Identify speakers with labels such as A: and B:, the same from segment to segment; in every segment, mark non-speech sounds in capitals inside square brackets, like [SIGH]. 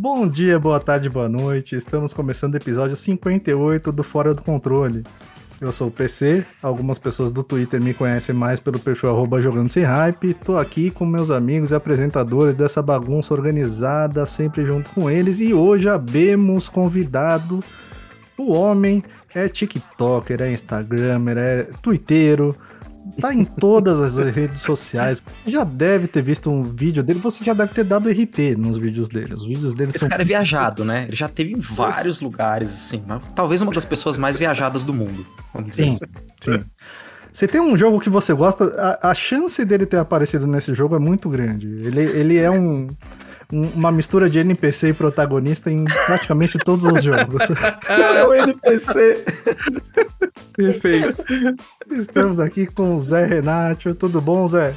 A: Bom dia, boa tarde, boa noite. Estamos começando o episódio 58 do Fora do Controle. Eu sou o PC, algumas pessoas do Twitter me conhecem mais pelo perfil arroba jogando sem hype. Tô aqui com meus amigos e apresentadores dessa bagunça organizada, sempre junto com eles. E hoje abemos convidado. O homem é TikToker, é Instagramer, é Twittero, tá em todas as redes sociais. Já deve ter visto um vídeo dele, você já deve ter dado RT nos vídeos dele. Os vídeos dele
B: Esse
A: são
B: cara é viajado, né? Ele já teve em vários lugares, assim. Talvez uma das pessoas mais viajadas do mundo. Vamos dizer
A: Sim,
B: assim.
A: sim. Você tem um jogo que você gosta, a, a chance dele ter aparecido nesse jogo é muito grande. Ele, ele é um- uma mistura de NPC e protagonista em praticamente [LAUGHS] todos os jogos.
B: É o NPC. [LAUGHS]
C: Perfeito.
A: Estamos aqui com o Zé Renato. Tudo bom, Zé?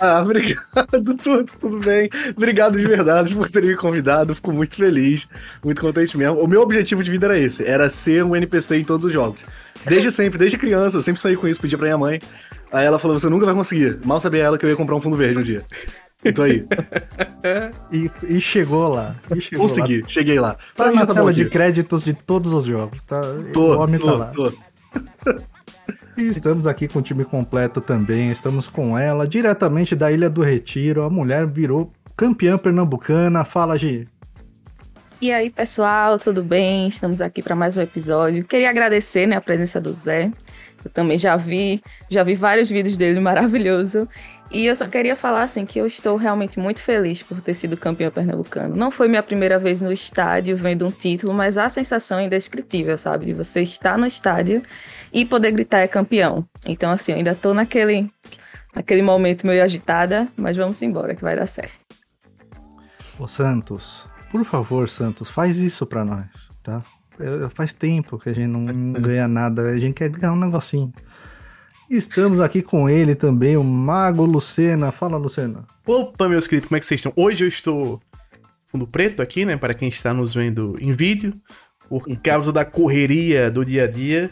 C: Ah, obrigado, tudo, tudo bem. Obrigado de verdade por terem me convidado. Fico muito feliz, muito contente mesmo. O meu objetivo de vida era esse, era ser um NPC em todos os jogos. Desde sempre, desde criança, eu sempre saí com isso, pedia pra minha mãe. Aí ela falou, você nunca vai conseguir. Mal sabia ela que eu ia comprar um fundo verde um dia. E tô aí. [LAUGHS]
A: E, e chegou lá. E chegou lá.
C: Consegui, cheguei lá.
A: Tá
C: mim
A: na
C: tá
A: tela de
C: aqui.
A: créditos de todos os jogos, tá?
C: Tô,
A: o homem tá
C: tô,
A: lá.
C: tô.
A: E estamos aqui com o time completo também. Estamos com ela, diretamente da Ilha do Retiro. A mulher virou campeã pernambucana. Fala, Gi.
D: E aí, pessoal, tudo bem? Estamos aqui para mais um episódio. Queria agradecer né, a presença do Zé. Eu também já vi, já vi vários vídeos dele maravilhoso. E eu só queria falar assim que eu estou realmente muito feliz por ter sido campeão pernambucano. Não foi minha primeira vez no estádio vendo um título, mas a sensação é indescritível, sabe? De você estar no estádio e poder gritar é campeão. Então, assim, eu ainda tô naquele, naquele momento meio agitada, mas vamos embora que vai dar certo.
A: Ô Santos, por favor, Santos, faz isso pra nós, tá? É, Faz tempo que a gente não ganha nada, a gente quer ganhar um negocinho. Estamos aqui com ele também, o Mago Lucena. Fala, Lucena.
E: Opa, meus queridos, como é que vocês estão? Hoje eu estou fundo preto aqui, né? Para quem está nos vendo em vídeo, por causa da correria do dia a dia.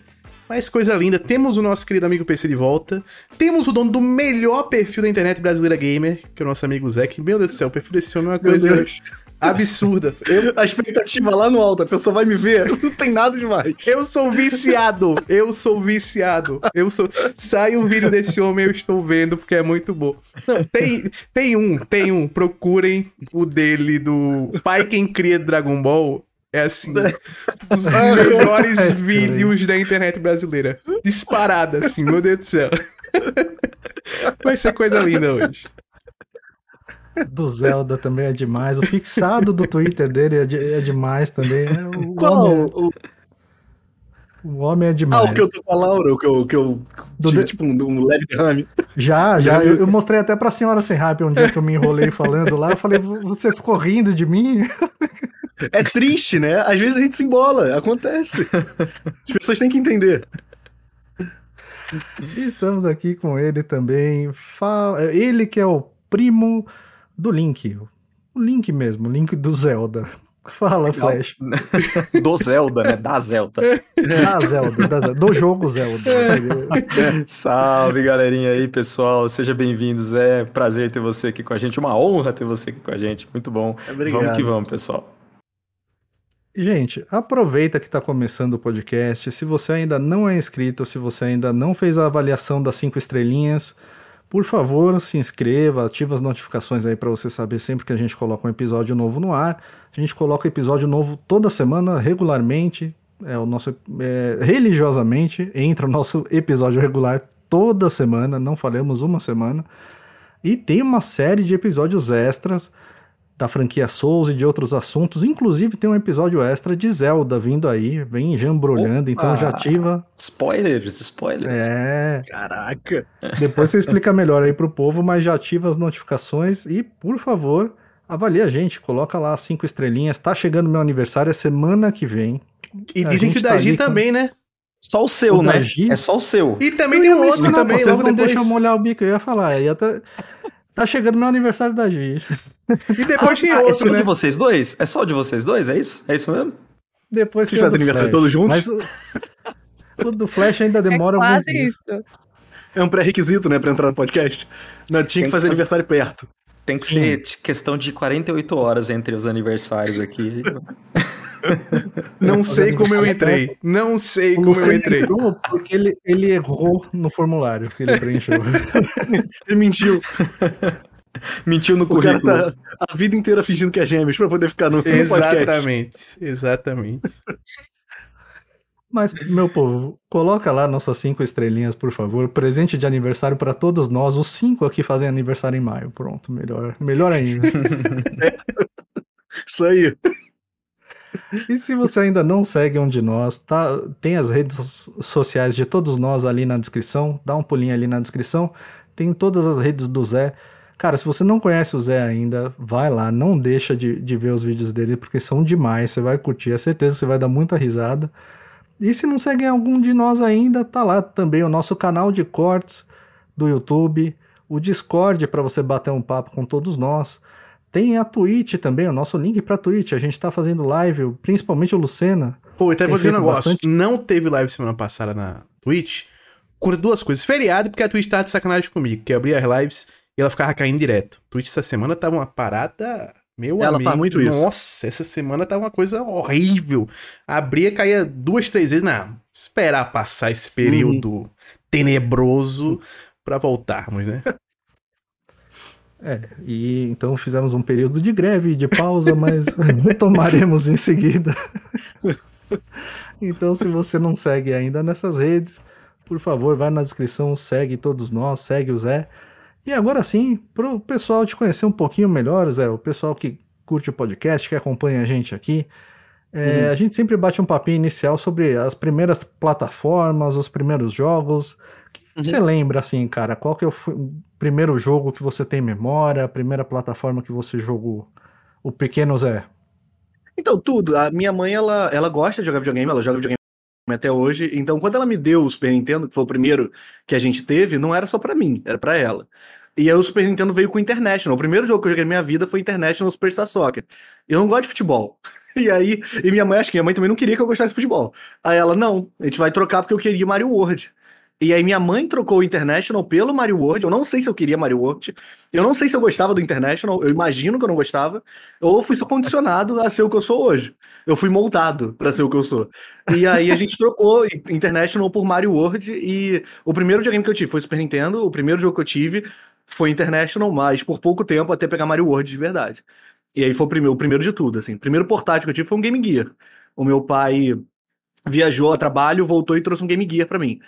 E: Mas coisa linda, temos o nosso querido amigo PC de volta. Temos o dono do melhor perfil da internet brasileira gamer, que é o nosso amigo Zé. que, Meu Deus do céu, o perfil desse homem é uma
C: Meu
E: coisa
C: Deus.
E: Absurda. [LAUGHS] Eu,
C: A expectativa lá no alto, a pessoa vai me ver, [LAUGHS] não tem nada demais.
E: eu sou viciado, eu sou viciado. Eu sou. Sai um vídeo desse homem, eu estou vendo, porque é muito bom. Não, tem, tem um, tem um. Procurem o dele do Pai Quem Cria Dragon Ball. É assim, os [LAUGHS] melhores vídeos da internet brasileira. Disparada, assim, meu Deus do céu. Vai ser coisa linda hoje.
A: Do Zelda também é demais. O fixado do Twitter dele é, de- é demais também. né? O [LAUGHS]
C: Qual?
A: Homem,
C: O-
A: o homem é
C: Ah,
A: demais.
C: o que eu tô com a Laura, o que eu, que eu
A: Do
C: tive,
A: de-
C: tipo, um, um leve derrame.
A: Já, [LAUGHS] já. Eu, eu mostrei até pra senhora sem hype um dia que eu me enrolei falando lá. Eu falei, você ficou rindo de mim?
C: É triste, né? Às vezes a gente se embola, acontece. As pessoas têm que entender.
A: E estamos aqui com ele também. Ele que é o primo do Link. O Link mesmo, o Link do Zelda. Fala, Flash. [LAUGHS]
B: Do Zelda, né? Da Zelda.
A: Da Zelda, da Zelda, do jogo Zelda. [LAUGHS]
B: Salve, galerinha aí, pessoal. Seja bem-vindos. É prazer ter você aqui com a gente. Uma honra ter você aqui com a gente. Muito bom.
C: Obrigado.
B: Vamos que vamos, pessoal.
A: Gente, aproveita que está começando o podcast. Se você ainda não é inscrito, se você ainda não fez a avaliação das cinco estrelinhas, por favor, se inscreva, ativa as notificações aí para você saber sempre que a gente coloca um episódio novo no ar. A gente coloca episódio novo toda semana, regularmente. É o nosso é, religiosamente entra o nosso episódio regular toda semana, não falhamos uma semana. E tem uma série de episódios extras da franquia Souls e de outros assuntos. Inclusive tem um episódio extra de Zelda vindo aí, vem jambrolhando, então já ativa.
B: Spoilers, spoilers.
A: É,
C: Caraca.
A: depois você [LAUGHS] explica melhor aí pro povo, mas já ativa as notificações e, por favor, avalie a gente, coloca lá as cinco estrelinhas. Tá chegando meu aniversário, é semana que vem.
E: E
A: A
E: dizem que o
A: tá
E: Daji
A: ali com-
E: também, né?
B: Só o seu,
A: O
B: né? É só o seu.
E: E também
A: Eu
E: tem um outro também,
A: vocês
E: logo
A: não
E: depois.
A: deixam eu molhar o bico, eu ia falar. Ia tá, [LAUGHS] tá chegando meu aniversário da Gi.
E: E depois [LAUGHS] tem
B: Ah, é
E: outro,
B: só
E: né?
B: de vocês dois? É só de vocês dois? É isso? É isso mesmo?
A: Depois
C: Vocês fazem aniversário todos juntos?
A: Mas o, o do Flash ainda demora
D: é
A: alguns
D: quase
A: dias.
D: isso.
C: É um pré-requisito, né, pra entrar no podcast? Não, tinha que
B: que
C: fazer
B: fazer.
C: aniversário perto.
B: Tem que ser questão de 48 horas entre os aniversários aqui. [LAUGHS]
E: Não sei como eu entrei. Não sei como eu entrei.
A: entrou porque ele, ele errou no formulário que ele [LAUGHS] preencheu.
C: Ele mentiu.
B: Mentiu no
C: cara
B: currículo.
C: tá a vida inteira fingindo que é gêmeos pra poder ficar no, no podcast.
E: Exatamente. Exatamente.
A: Mas, meu povo, coloca lá nossas cinco estrelinhas, por favor. Presente de aniversário para todos nós. Os cinco aqui fazem aniversário em maio. Pronto, melhor, melhor ainda. [LAUGHS]
C: Isso aí.
A: E se você ainda não segue um de nós, tá, tem as redes sociais de todos nós ali na descrição. Dá um pulinho ali na descrição. Tem todas as redes do Zé. Cara, se você não conhece o Zé ainda, vai lá, não deixa de, de ver os vídeos dele, porque são demais. Você vai curtir, é certeza que você vai dar muita risada. E se não segue algum de nós ainda, tá lá também o nosso canal de cortes do YouTube, o Discord para você bater um papo com todos nós. Tem a Twitch também, o nosso link pra Twitch. A gente tá fazendo live, principalmente o Lucena.
E: Pô, então eu vou dizer um negócio.
A: bastante.
E: Não teve live semana passada na Twitch. Por duas coisas. Feriado, porque a Twitch tava de sacanagem comigo. Que eu abria as lives e ela ficava caindo direto. Twitch essa semana tava uma parada. Meu
C: Ela
E: amigo.
C: faz muito isso.
E: Nossa, essa semana tava uma coisa horrível. Abria, caía duas, três vezes. Não, esperar passar esse período
C: Uhum.
E: tenebroso pra voltarmos, né?
A: É, e então fizemos um período de greve, de pausa, mas [LAUGHS] retomaremos em seguida. então, se você não segue ainda nessas redes, por favor, vai na descrição, segue todos nós, segue o Zé. E agora sim, pro pessoal te conhecer um pouquinho melhor, Zé, o pessoal que curte o podcast, que acompanha a gente aqui, é, a gente sempre bate um papinho inicial sobre as primeiras plataformas, os primeiros jogos. Que você lembra, assim, cara? Qual que é o primeiro jogo que você tem memória, a primeira plataforma que você jogou? O pequeno Zé.
C: Então, tudo. A minha mãe, ela, ela gosta de jogar videogame, ela joga videogame até hoje. Então, quando ela me deu o Super Nintendo, que foi o primeiro que a gente teve, não era só pra mim, era pra ela. E aí o Super Nintendo veio com o International. O primeiro jogo que eu joguei na minha vida foi International Superstar Soccer. Eu não gosto de futebol. [LAUGHS] E aí, e minha mãe, acho que minha mãe também não queria que eu gostasse de futebol. Aí ela, não, a gente vai trocar porque eu queria Mario World. E aí minha mãe trocou o International pelo Mario World. Eu não sei se eu queria Mario World. Eu não sei se eu gostava do International. Eu imagino que eu não gostava. Ou fui só condicionado a ser o que eu sou hoje. Eu fui moldado pra ser o que eu sou. E aí a gente trocou International por Mario World. E o primeiro videogame que eu tive foi Super Nintendo. O primeiro jogo que eu tive foi International, mas por pouco tempo até pegar Mario World de verdade. E aí foi o primeiro, o primeiro de tudo, assim. O primeiro portátil que eu tive foi um Game Gear. O meu pai viajou a trabalho, voltou e trouxe um Game Gear pra mim.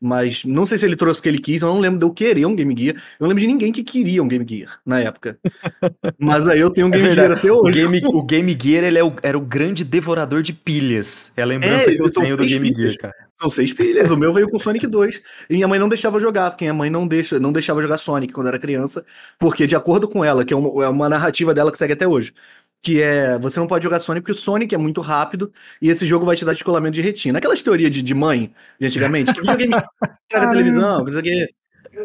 C: Mas não sei se ele trouxe porque ele quis, eu não lembro de eu querer um Game Gear. Eu não lembro de ninguém que queria um Game Gear na época. [LAUGHS] Mas aí eu tenho um
B: É
C: Game Gear
B: verdade.
C: até
B: O
C: hoje.
B: Game, o Game Gear ele é o- era o grande devorador de pilhas. É a lembrança
C: É,
B: que eu
C: são
B: tenho do
C: seis
B: Game
C: pilhas.
B: Gear, cara.
C: São seis pilhas. O meu veio com Sonic 2. E minha mãe não deixava jogar, porque minha mãe não, deixa, não deixava jogar Sonic quando era criança. Porque, de acordo com ela, que é uma, é uma narrativa dela que segue até hoje. Que é, você não pode jogar Sonic porque o Sonic é muito rápido e esse jogo vai te dar descolamento de retina. Aquelas teorias de, de mãe de antigamente, que videogame [LAUGHS] televisão, que não sei o quê.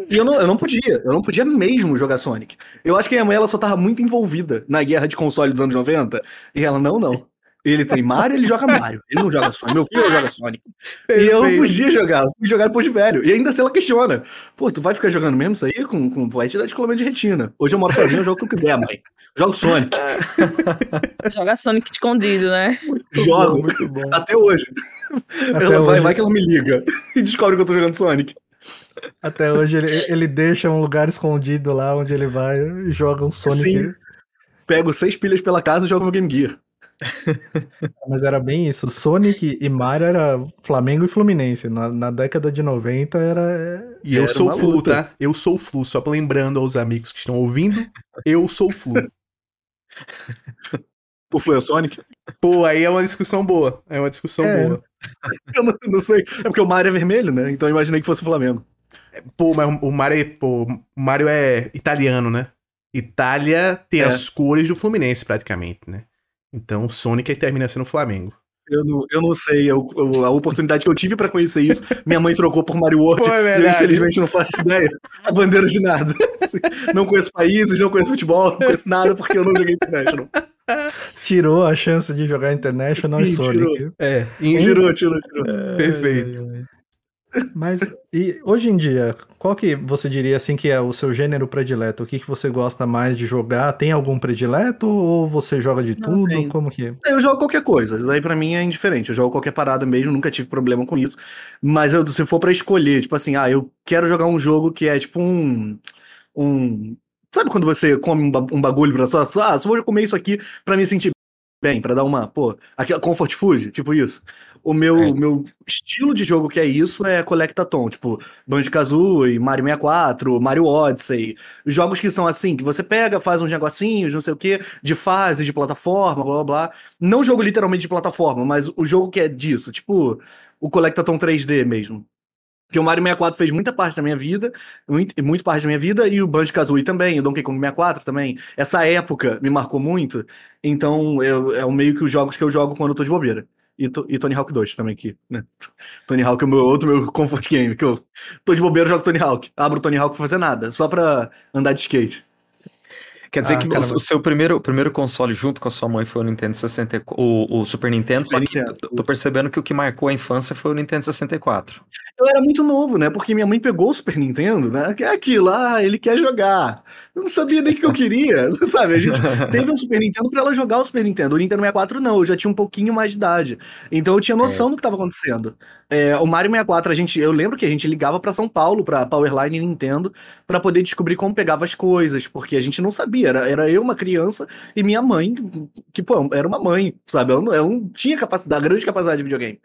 C: E eu não, eu não podia, eu não podia mesmo jogar Sonic. Eu acho que a minha mãe ela só tava muito envolvida na guerra de console dos anos 90. E ela, não, não. Ele tem Mario, ele joga Mario. Ele não joga Sonic. Meu filho joga Sonic. E eu não
E: Perfeito.
C: podia jogar, eu fui jogar depois de velho. E ainda assim ela questiona. Pô, tu vai ficar jogando mesmo isso aí? Com, com, vai te dar descolamento de retina. Hoje eu moro sozinho, eu jogo o que eu quiser, mãe. Jogo Sonic. [LAUGHS]
D: Joga Sonic escondido, né?
C: jogo.
B: muito bom.
C: Até hoje.
A: Até
C: ela vai,
A: hoje.
C: vai que ela me liga e descobre que eu tô jogando Sonic.
A: Até hoje ele, ele deixa um lugar escondido lá onde ele vai e joga um Sonic.
C: Sim. Pego seis pilhas pela casa e jogo meu Game Gear. [LAUGHS]
A: Mas era bem isso. Sonic e Mario era Flamengo e Fluminense. Na, na década de 90 era.
E: E eu
C: Era
E: sou
C: uma
E: Flu,
C: luta.
E: tá? Eu sou Flu. Só lembrando aos amigos que estão ouvindo, eu sou Flu.
C: O Flu é o Sonic?
E: Pô, aí é uma discussão boa. É uma discussão
A: É.
E: boa. [LAUGHS]
C: Eu não, não sei. É porque o Mario é vermelho, né? Então eu imaginei que fosse o Flamengo.
E: Pô, mas o Mario, é- pô, o Mario é italiano, né? Itália tem
C: É.
E: as cores do Fluminense, praticamente, né? Então o Sonic aí termina sendo Flamengo.
C: Eu não, eu não sei. Eu- eu- a oportunidade que eu tive pra conhecer isso, minha mãe trocou por Mario World.
E: Pô, é
C: e eu, infelizmente, não faço ideia. A bandeira de nada. Assim, Não conheço países, não conheço futebol, não conheço nada porque eu não joguei International.
A: Tirou a chance de jogar International e
C: Sim,
A: Sonic.
C: tirou.
E: É, em-
C: Tirou, tirou, tirou.
E: perfeito.
A: Mas e hoje em dia, qual que você diria assim que é o seu gênero predileto? O que, que você gosta mais de jogar? Tem algum predileto ou você joga de
C: Não
A: tudo?
C: tem.
A: Como que é?
C: Eu jogo qualquer coisa, isso aí pra mim é indiferente. Eu jogo qualquer parada mesmo, nunca tive problema com isso. Mas eu, se for pra escolher, tipo assim, ah, eu quero jogar um jogo que é tipo um. um sabe quando você come um, ba- bagulho pra só, ah, só vou comer isso aqui pra me sentir bem, pra dar uma, pô, aquela comfort food, tipo isso. O meu,
B: É.
C: meu estilo de jogo que é isso é Collectathon, tipo Banjo-Kazooie, Mario 64, Mario Odyssey, jogos que são assim, que você pega, faz uns negocinhos, não sei o que, de fase, de plataforma, blá blá blá. Não jogo literalmente de plataforma, mas o jogo que é disso, tipo o Collectathon 3D mesmo. Porque o Mario 64 fez muita parte da minha vida, muito, muito parte da minha vida, e o Banjo-Kazooie também, o Donkey Kong 64 também. Essa época me marcou muito, então eu, é o meio que os jogos que eu jogo quando eu tô de bobeira. E, e Tony Hawk 2 também aqui, né? [LAUGHS] Tony Hawk é o meu, outro meu comfort game, que eu tô de bobeira, jogo Tony Hawk. Abro Tony Hawk pra fazer nada, só pra andar de skate.
B: Quer dizer
A: Ah,
B: que o-
A: caramba.
B: o seu primeiro, primeiro console junto com a sua mãe foi o Nintendo 64, o, o Super Nintendo,
C: Super
B: só que
C: Nintendo.
B: tô percebendo que o que marcou a infância foi o Nintendo 64.
C: Eu era muito novo, né? Porque minha mãe pegou o Super Nintendo, né? Que é aquilo, ah, ele quer jogar. Eu não sabia nem o que eu queria, [LAUGHS] sabe? A gente teve um Super Nintendo pra ela jogar o Super Nintendo. O Nintendo 64 não, eu já tinha um pouquinho mais de idade. Então eu tinha noção do que tava acontecendo. É, o Mario 64, a gente, eu lembro que a gente ligava pra São Paulo, pra Powerline e Nintendo, pra poder descobrir como pegava as coisas, porque a gente não sabia. Era, era eu, uma criança, e minha mãe, que, pô, era uma mãe, sabe? Ela não, ela não tinha capacidade, grande capacidade de videogame.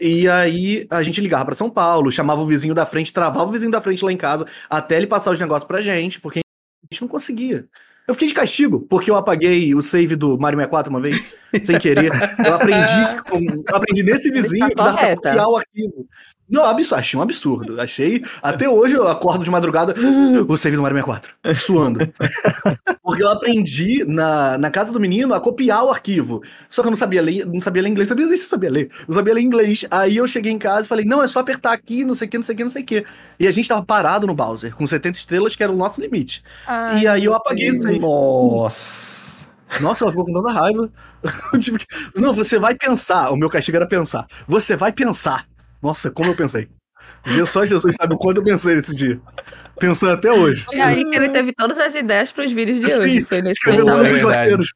C: E aí a gente ligava pra São Paulo, chamava o vizinho da frente, travava o vizinho da frente lá em casa, até ele passar os negócios pra gente, porque a gente não conseguia. Eu fiquei de castigo, porque eu apaguei o save do Mario 64 uma vez, sem querer. Eu aprendi, [LAUGHS] com- eu aprendi nesse vizinho
D: tá
C: que dava pra copiar o arquivo. Não, absurdo, achei um absurdo. Achei. Até hoje eu acordo de madrugada, o save do Mario 64, suando. [LAUGHS] Porque eu aprendi na, na casa do menino a copiar o arquivo. Só que eu não sabia ler, não sabia ler inglês, sabia ler, sabia ler. Não sabia ler inglês. Aí eu cheguei em casa e falei, não, é só apertar aqui, não sei o que, não sei o que, não sei o que. E a gente tava parado no Bowser, com 70 estrelas, que era o nosso limite.
D: Ai,
C: e aí eu apaguei o
D: Deus.
C: save.
B: Nossa!
C: Nossa, ela ficou com tanta raiva. [LAUGHS] Não, você vai pensar. O meu castigo era pensar. Você vai pensar. Nossa, como eu pensei. Só Jesus sabe o quanto eu pensei nesse dia. Pensando até hoje.
D: Foi aí que ele teve todas as ideias pros vídeos de
C: Sim,
D: hoje. Foi nesse
C: Escreveu
E: Pensamento.
C: todos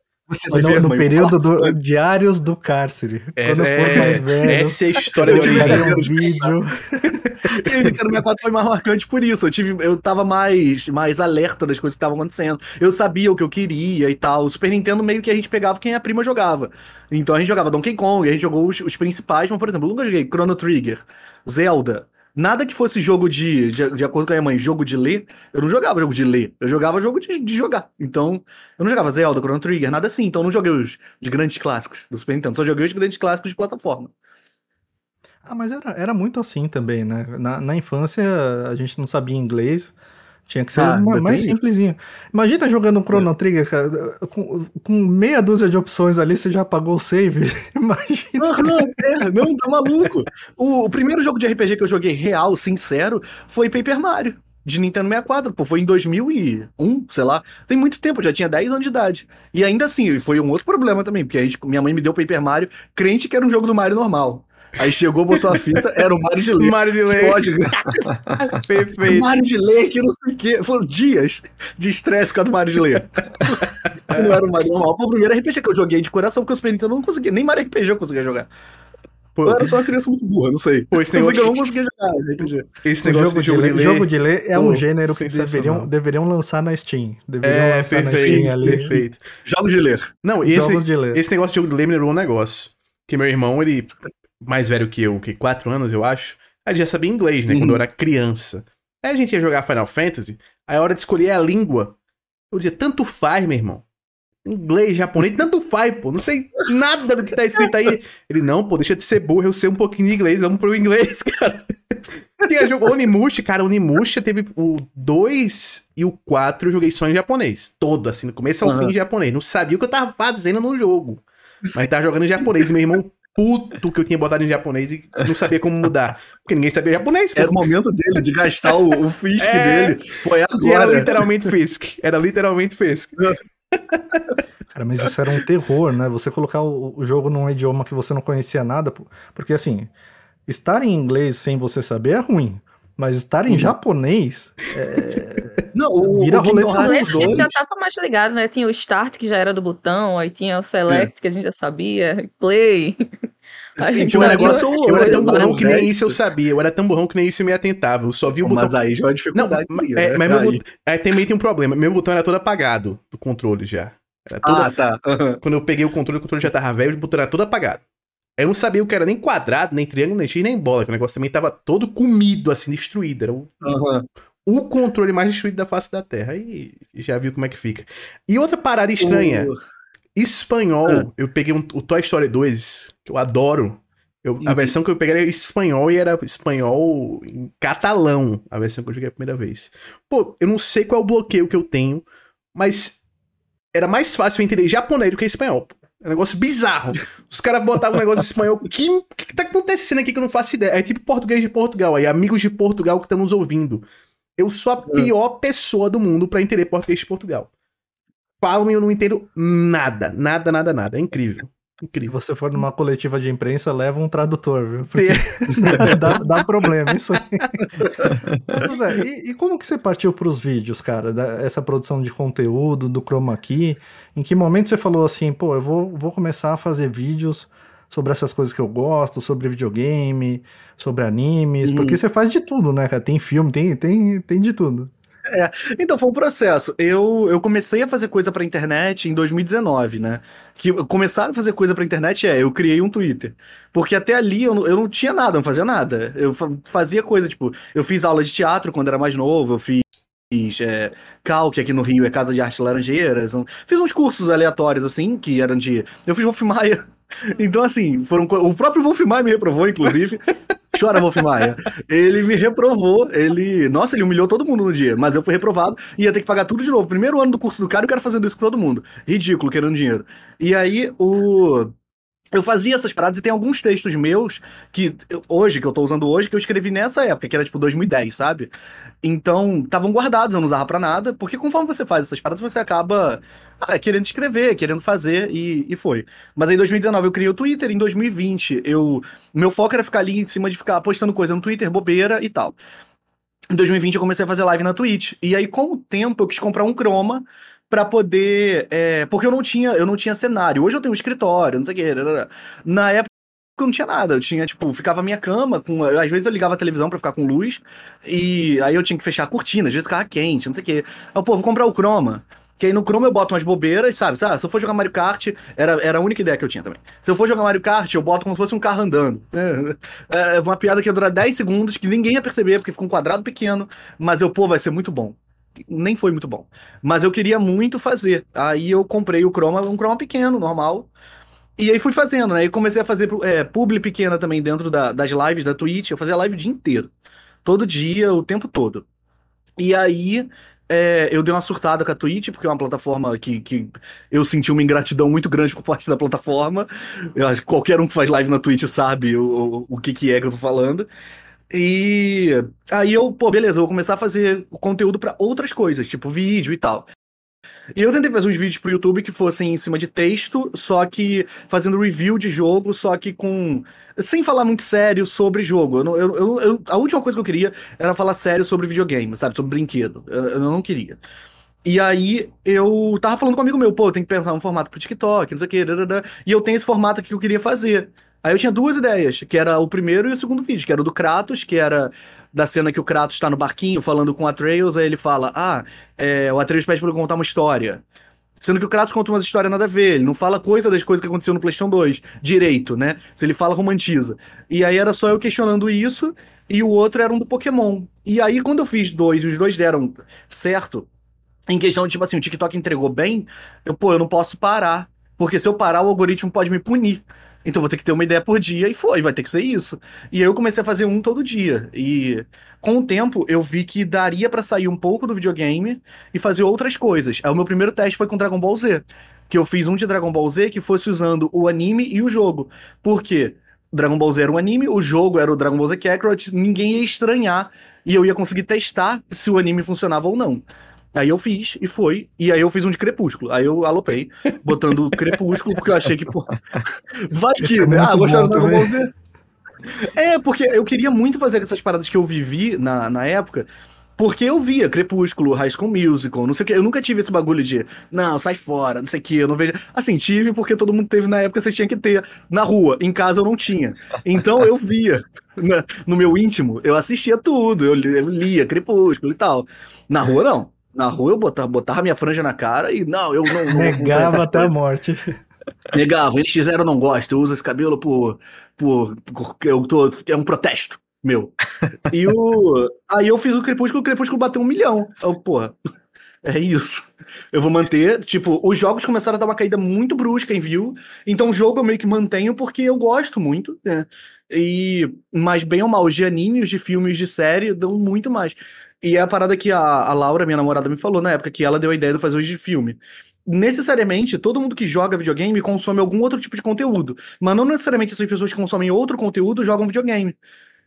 A: No, no
C: mãe,
A: período do Diários do Cárcere.
E: É,
A: Quando eu for
E: é,
A: mais velho,
E: essa é a história
C: Eu
E: do
C: tive
A: um vídeo. [LAUGHS]
C: E o Nintendo 64 foi mais marcante por isso. Eu, tive, eu tava mais, mais alerta das coisas que estavam acontecendo. Eu sabia o que eu queria e tal. O Super Nintendo meio que a gente pegava quem a prima jogava. Então a gente jogava Donkey Kong, a gente jogou os, os principais, mas, por exemplo, eu nunca joguei Chrono Trigger, Zelda. Nada que fosse jogo de, de, de acordo com a minha mãe, jogo de ler, eu não jogava jogo de ler, eu jogava jogo de, de jogar. Então, eu não jogava Zelda, Chrono Trigger, nada assim. Então, eu não joguei os, os grandes clássicos do Super Nintendo, só joguei os grandes clássicos de plataforma.
A: Ah, mas era, era muito assim também, né? Na, na infância a gente não sabia inglês. Tinha que ser
C: Ah,
A: mais simplesinho. Imagina jogando um Chrono Trigger, cara, com, com meia dúzia de opções ali, você já apagou o save. [LAUGHS] Imagina.
C: Aham, é, não, tá maluco. O, o primeiro jogo de RPG que eu joguei real, sincero, foi Paper Mario. De Nintendo 64, pô, foi em 2001, sei lá. Tem muito tempo, já tinha 10 anos de idade. E ainda assim, foi um outro problema também, porque a gente, minha mãe me deu Paper Mario, crente que era um jogo do Mario normal. Aí chegou, botou a fita, era o Mario de ler.
E: Mario de Lei.
C: ódio. [LAUGHS]
E: Perfeito.
C: Mario de ler, que não sei o quê. Foram dias de estresse por causa do Mario de ler. [LAUGHS] não era o Mario normal. Foi o primeiro RPG que eu joguei de coração, porque o Super Nintendo eu não conseguia. Nem Mario RPG eu conseguia jogar.
E: Pô,
C: Eu era só uma criança muito burra, não sei.
E: Pô, esse
C: que eu não
E: negócio,
C: conseguia jogar RPG.
E: esse negócio
A: jogo,
E: de jogo de
A: ler, jogo de ler é
E: Pô,
A: um gênero que deveriam, deveriam lançar na Steam. Deveriam
E: É,
A: lançar na
E: perfeito,
A: Steam ali.
E: perfeito.
C: Jogos de ler.
E: Não,
A: Jogos
E: esse,
A: de ler.
E: esse negócio de jogo de ler me lembrou um negócio. Que meu irmão, ele, mais velho que eu, que quatro anos, eu acho, ele já sabia inglês, né?
C: Uhum.
E: Quando eu era criança. Aí a gente ia jogar Final Fantasy, aí a hora de escolher a língua, eu dizia, tanto faz, meu irmão. Inglês, japonês, tanto faz, pô. Não sei nada do que tá escrito aí. Ele, não, pô, deixa de ser burro, eu sei um pouquinho de inglês, vamos pro inglês, [LAUGHS] cara. Tinha jogo Onimusha, cara, Onimusha teve o 2 e o 4 eu joguei só em japonês. Todo, assim, no começo ao
C: Aham.
E: fim em japonês. Não sabia o que eu tava fazendo no jogo. Mas tava jogando em japonês. E meu irmão, puto que eu tinha botado em japonês e não sabia como mudar. Porque ninguém sabia japonês.
C: Era o momento dele de gastar o, o Fisk
E: É.
C: dele. Foi
E: E era
C: agora.
E: literalmente Fisk. Era literalmente Fisk.
A: Cara, mas isso era um terror, né? Você colocar o, o jogo num idioma que você não conhecia nada, porque assim, estar em inglês sem você saber é ruim. Mas estar em
C: Uhum.
A: japonês é... [LAUGHS]
C: Não, o,
A: Vira
C: o
A: roleta
C: 2...
D: já tava mais ligado, né? Tinha o Start, que já era do botão, aí tinha o Select, que a gente já sabia, Play.
C: Sim, [LAUGHS] tinha um negócio...
D: umas
E: Eu era tão burrão que nem isso eu sabia. Eu era tão burrão que nem isso eu me atentava. Eu só vi o botão.
C: Mas aí já é uma
E: Não,
C: dificuldade.
E: mas, é, mas meu é, também tem um problema. Meu botão era todo apagado do controle já.
C: Ah, tá. Aham.
E: Quando eu peguei o controle, o controle já tava velho, o botão era todo apagado. Eu não sabia o que era nem quadrado, nem triângulo, nem X, nem bola. que O negócio também tava todo comido, assim, destruído. Era o,
C: Aham.
E: o controle mais destruído da face da Terra. Aí já viu como é que fica. E outra parada estranha.
C: O-
E: Espanhol,
C: Ah.
E: eu peguei um- o Toy Story 2, que eu adoro. Eu- A
C: Uhum.
E: versão que eu peguei era espanhol e era espanhol em catalão, a versão que eu joguei a primeira vez. Pô, eu não sei qual é o bloqueio que eu tenho, mas era mais fácil eu entender japonês do que espanhol. É um negócio bizarro. Os caras botavam um negócio em espanhol. O que, que que tá acontecendo aqui que eu não faço ideia? É tipo português de Portugal aí, amigos de Portugal que estão nos ouvindo. Eu sou a pior pessoa do mundo pra entender português de Portugal. Falam e eu não entendo nada. Nada, nada, nada. É incrível.
A: Se
E: Incrível.
A: você for numa coletiva de imprensa, leva um tradutor, viu? Porque [LAUGHS] dá, dá problema isso aí. Mas, José, e, e como que você partiu para os vídeos, cara? Da- essa produção de conteúdo, do Chroma Key? Em que momento você falou assim, pô, eu vou, vou começar a fazer vídeos sobre essas coisas que eu gosto, sobre videogame, sobre animes?
C: Uhum.
A: Porque você faz de tudo, né, cara? Tem filme, tem, tem, tem de tudo.
C: Então, foi um processo. Eu, eu comecei a fazer coisa pra internet em 2019, né? Que começar a fazer coisa pra internet é, eu criei um Twitter. Porque até ali eu, eu não tinha nada, eu não fazia nada. Eu fa- fazia coisa, tipo, eu fiz aula de teatro quando era mais novo, eu fiz é, Cal, que aqui no Rio é Casa de Arte Laranjeiras. fiz uns cursos aleatórios, assim, que eram de. Eu fiz Wolf Maia. Então, assim, foram. O próprio Wolf Maia me reprovou, inclusive. [LAUGHS] Chora, Wolf Maia. Ele me reprovou, ele. Nossa, ele humilhou todo mundo no dia, mas eu fui reprovado e ia ter que pagar tudo de novo. Primeiro ano do curso do cara, e o cara fazendo isso com todo mundo. Ridículo, querendo dinheiro. E aí, o. Eu fazia essas paradas e tem alguns textos meus que hoje, que eu tô usando hoje, que eu escrevi nessa época, que era tipo 2010, sabe? Então, estavam guardados, eu não usava pra nada, porque conforme você faz essas paradas, você acaba ah, querendo escrever, querendo fazer, e, e foi. Mas aí em 2019 eu criei o Twitter, em 2020 eu. Meu foco era ficar ali em cima de ficar postando coisa no Twitter, bobeira e tal. Em 2020 eu comecei a fazer live na Twitch. E aí, com o tempo, eu quis comprar um Chroma pra poder. é, porque eu não tinha, eu não tinha cenário. Hoje eu tenho um escritório, não sei o que. Na época eu não tinha nada. Eu tinha, tipo, ficava a minha cama, com. Às vezes eu ligava a televisão pra ficar com luz. E aí eu tinha que fechar a cortina, às vezes ficava quente, não sei o que. Aí, pô, vou comprar o Chroma. Que aí no Chrome eu boto umas bobeiras, sabe? Ah, se eu for jogar Mario Kart, era, era a única ideia que eu tinha também. Se eu for jogar Mario Kart, eu boto como se fosse um carro andando. [LAUGHS] É, é uma piada que ia durar 10 segundos, que ninguém ia perceber, porque fica um quadrado pequeno, mas eu, pô, vai ser muito bom. Nem foi muito bom. Mas eu queria muito fazer. Aí eu comprei o Chroma, um Chroma pequeno, normal. E aí fui fazendo, né? E comecei a fazer é, publi pequena também dentro da- das lives da Twitch. Eu fazia live o dia inteiro. Todo dia, o tempo todo. E aí, é, eu dei uma surtada com a Twitch, porque é uma plataforma que, que eu senti uma ingratidão muito grande por parte da plataforma. Eu qualquer um que faz live na Twitch sabe o, o, o que, que é que eu tô falando. E aí eu, pô, beleza, eu vou começar a fazer conteúdo pra outras coisas, tipo vídeo e tal. E eu tentei fazer uns vídeos pro YouTube que fossem em cima de texto, só que fazendo review de jogo, só que com. sem falar muito sério sobre jogo. Eu, eu, eu- a última coisa que eu queria era falar sério sobre videogame, sabe? Sobre brinquedo. Eu, eu não queria. E aí eu tava falando com um amigo meu, pô, tem que pensar um formato pro TikTok, não sei o que, e eu tenho esse formato aqui que eu queria fazer. Aí eu tinha duas ideias, que era o primeiro e o segundo vídeo, que era o do Kratos, que era da cena que o Kratos tá no barquinho falando com o Atreus, aí ele fala, ah, é, o Atreus pede pra eu contar uma história. Sendo que o Kratos conta umas histórias nada a ver, ele não fala coisa das coisas que aconteceu no PlayStation 2, direito, né? Se ele fala, romantiza. E aí era só eu questionando isso, e o outro era um do Pokémon. E aí quando eu fiz dois, e os dois deram certo, em questão de, tipo assim, o TikTok entregou bem, eu, pô, eu não posso parar. Porque se eu parar, o algoritmo pode me punir. Então vou ter que ter uma ideia por dia e foi, vai ter que ser isso. E aí eu comecei a fazer um todo dia. E com o tempo eu vi que daria pra sair um pouco do videogame e fazer outras coisas. Aí o meu primeiro teste foi com Dragon Ball Z. Que eu fiz um de Dragon Ball Z que fosse usando o anime e o jogo. Por quê? Dragon Ball Z era um anime, o jogo era o Dragon Ball Z Kakarot, ninguém ia estranhar e eu ia conseguir testar se o anime funcionava ou não. Aí eu fiz e foi. E aí eu fiz um de Crepúsculo. Aí eu aloprei, botando [LAUGHS] Crepúsculo, porque eu achei que, pô. [LAUGHS] Vai que,
A: é
C: né? Ah, gostaram do Dragon Ball. Z? É, porque eu queria muito fazer essas paradas que eu vivi na, na época, porque eu via Crepúsculo, High School Musical, não sei o que. Eu nunca tive esse bagulho de, não, sai fora, não sei o que, eu não vejo. Assim, tive porque todo mundo teve na época, você tinha que ter na rua. Em casa eu não tinha. Então eu via. [LAUGHS] Na, no meu íntimo, eu assistia tudo, eu, eu lia Crepúsculo e tal. Na rua, não. Na rua eu botava, botava minha franja na cara e, não, eu não. não
A: Negava até a morte. [LAUGHS]
C: Negava, NX0 eu não gosto, eu uso esse cabelo por. por, por eu tô, é um protesto meu. E o. [LAUGHS] Aí eu fiz o Crepúsculo, o Crepúsculo bateu um milhão. Eu, porra, é isso. Eu vou manter. Tipo, os jogos começaram a dar uma caída muito brusca em view. Então o jogo eu meio que mantenho porque eu gosto muito, né? E. Mas bem ou mal, os de animes, de filmes, de série dão muito mais. E é a parada que a, a Laura, minha namorada, me falou na época, que ela deu a ideia de fazer os de filme necessariamente todo mundo que joga videogame consome algum outro tipo de conteúdo, mas não necessariamente essas pessoas que consomem outro conteúdo jogam videogame.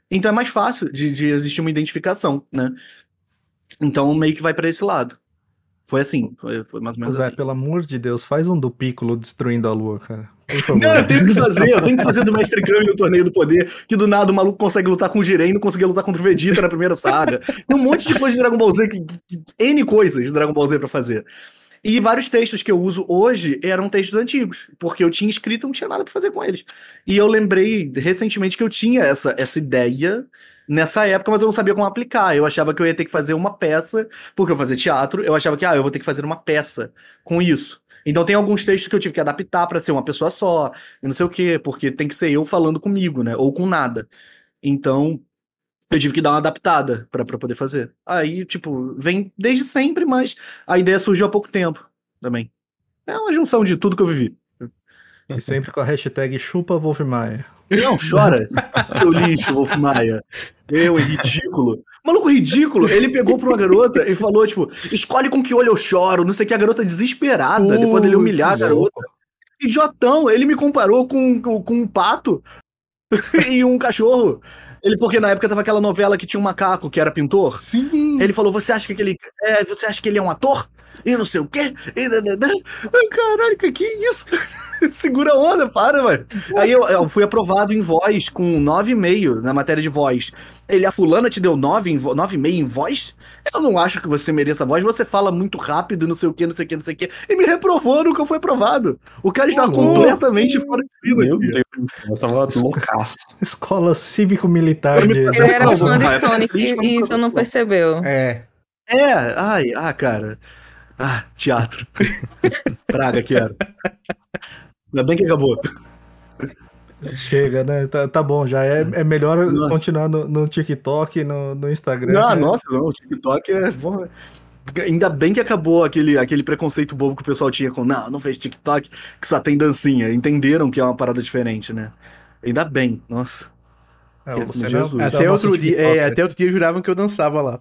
C: Então é mais fácil de, de existir uma identificação, né? Então meio que vai para esse lado. Foi assim, foi, foi mais ou menos
A: Zé,
C: assim.
A: pelo amor de Deus, faz um do Piccolo destruindo a lua, cara.
C: Não, eu tenho que fazer, eu tenho que fazer do Mestre Kami no Torneio do Poder, que do nada o maluco consegue lutar com o Jiren não conseguia lutar contra o Vegeta na primeira saga. Tem um monte de coisa de Dragon Ball Z, que, que, N coisas de Dragon Ball Z pra fazer. E vários textos que eu uso hoje eram textos antigos, porque eu tinha escrito e não tinha nada para fazer com eles. E eu lembrei recentemente que eu tinha essa, essa ideia nessa época, mas eu não sabia como aplicar. Eu achava que eu ia ter que fazer uma peça, porque eu fazia teatro, eu achava que, ah, eu vou ter que fazer uma peça com isso. Então tem alguns textos que eu tive que adaptar para ser uma pessoa só, e não sei o quê, porque tem que ser eu falando comigo, né? Ou com nada. Então, eu tive que dar uma adaptada para poder fazer. Aí, tipo, vem desde sempre, mas a ideia surgiu há pouco tempo também. É uma junção de tudo que eu vivi.
A: E sempre com a hashtag chupa Wolf Maia.
C: Não, chora, seu lixo, Wolf Maia. Eu, é ridículo. Maluco ridículo, ele pegou pra uma garota e falou, tipo, escolhe com que olho eu choro, não sei o que, a garota desesperada, uh, depois dele humilhar a garota. Idiotão, ele me comparou com, com, um pato [LAUGHS] e um cachorro. Ele, porque na época tava aquela novela que tinha um macaco que era pintor.
E: Sim.
C: Ele falou: Você acha que aquele. É, você acha que ele é um ator? E não sei o quê? E... Caralho, que, que isso? [LAUGHS] Segura a onda, para, mano. Aí eu, eu, fui aprovado em voz com 9,5 na matéria de voz. Ele, a fulana te deu 9,5 em voz? Eu não acho que você mereça voz. Você fala muito rápido, não sei o que, não sei o que, não sei o que. E me reprovou, nunca foi aprovado. O cara estava oh, completamente fora de cima.
B: Meu Deus, eu tava loucaço.
A: Escola cívico-militar.
D: Ele era fã de Sonic e você não percebeu.
E: É.
C: É, ai, ah, cara. Ah, teatro. [LAUGHS] Praga, quero. Ainda bem que acabou.
A: Chega, né? Tá, tá bom, já é, é melhor nossa. continuar no, no TikTok, no, no Instagram.
C: Não, nossa, não, o TikTok é. Porra. Ainda bem que acabou aquele, aquele preconceito bobo que o pessoal tinha com, não, não fez TikTok, que só tem dancinha. Entenderam que é uma parada diferente, né? Ainda bem, nossa.
E: É. Até outro, dia, é, até outro dia juravam que eu dançava lá.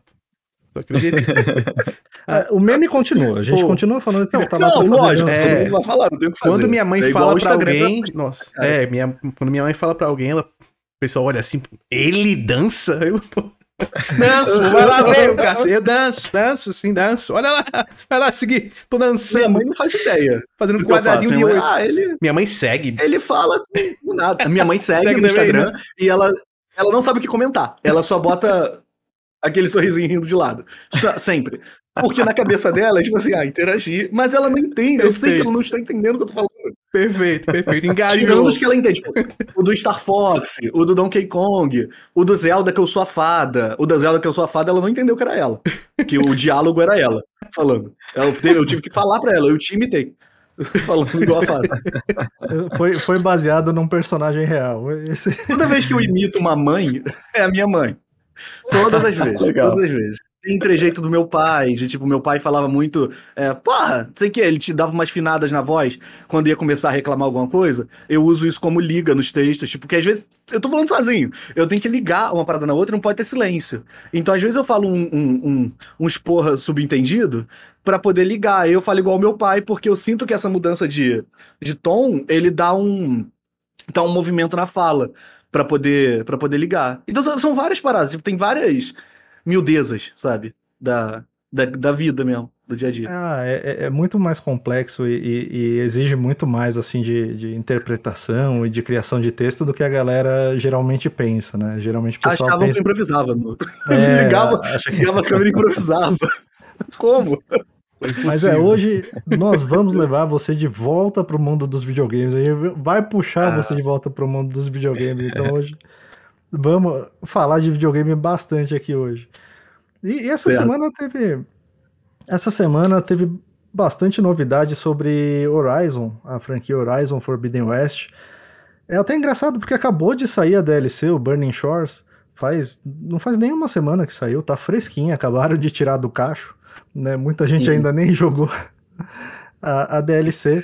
A: Ah, [LAUGHS] o meme continua, a gente Pô, continua falando que
C: não, tá não, lógico, é, não falar, não tem o que
E: fazer. Quando minha mãe é fala pra alguém, pra... nossa, é. é, minha, quando minha mãe fala pra alguém, ela, o pessoal olha assim, ele dança? Eu, Danço, vai lá ver, Eu danço, danço, sim, danço. Olha lá, vai lá seguir. Tô dançando.
C: Minha mãe não faz ideia.
E: Fazendo um quadradinho de oito.
C: Ah, ele...
E: Minha mãe segue.
C: Ele fala com nada. Minha mãe [LAUGHS] segue, segue no Instagram né? e ela, ela não sabe o que comentar. Ela só bota aquele sorrisinho rindo de lado. Sempre. Porque na cabeça dela é tipo assim, ah, interagir, mas ela não entende. Perfeito. Eu sei que ela não está entendendo o que eu tô falando.
E: Perfeito, perfeito. [LAUGHS] Engajou.
C: Tirando os que ela entende. Tipo, o do Star Fox, o do Donkey Kong, o do Zelda que eu sou a fada. O da Zelda que eu sou a fada, ela não entendeu que era ela. Que o diálogo era ela falando. Eu, tive que falar pra ela, eu te imitei. [LAUGHS] Falando igual a fada.
A: Foi, foi baseado num personagem real.
C: Esse... Toda vez que eu imito uma mãe, é a minha mãe. Todas as [LAUGHS] vezes. Todas as vezes. Tem trejeito do meu pai, de tipo, meu pai falava muito, é, porra, sei que ele te dava umas finadas na voz quando ia começar a reclamar alguma coisa. Eu uso isso como liga nos textos, tipo, porque às vezes eu tô falando sozinho, eu tenho que ligar uma parada na outra, não pode ter silêncio. Então às vezes eu falo um, um, um, um esporra subentendido para poder ligar. Eu falo igual meu pai, porque eu sinto que essa mudança de, de tom, ele dá um, dá um movimento na fala para poder para poder ligar. Então são várias paradas, tipo, tem várias miudezas, sabe? Da, da, da vida mesmo. do dia a dia.
A: Ah, é, é muito mais complexo e, e, e, exige muito mais assim de, de, interpretação e de criação de texto do que a galera geralmente pensa, né? Geralmente o pessoal
C: Achavam
A: pensa... [LAUGHS]
C: que improvisava. É, ligava, ligava a câmera e improvisava. [LAUGHS] Como?
A: Mas é, hoje nós vamos levar você de volta pro mundo dos videogames. A gente vai puxar ah. você de volta pro mundo dos videogames. Então hoje vamos falar de videogame bastante aqui hoje. E, e essa certo. semana teve. Essa semana teve bastante novidade sobre Horizon, a franquia Horizon Forbidden West. É até engraçado porque acabou de sair a DLC, o Burning Shores. Faz, não faz nem uma semana que saiu, tá fresquinha, acabaram de tirar do cacho. Né? Muita gente Sim. ainda nem [LAUGHS] jogou a, a DLC.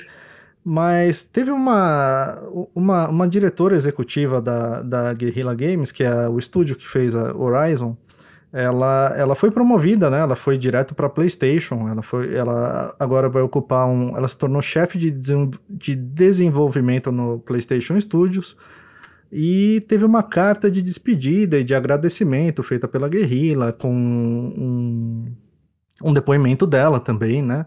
A: Mas teve uma, uma, uma diretora executiva da, da Guerrilla Games, que é o estúdio que fez a Horizon, ela, ela foi promovida, né? Ela foi direto para PlayStation. Ela foi, ela agora vai ocupar um, ela se tornou chefe de, de desenvolvimento no PlayStation Studios e teve uma carta de despedida e de agradecimento feita pela Guerrilla com um, um depoimento dela também, né?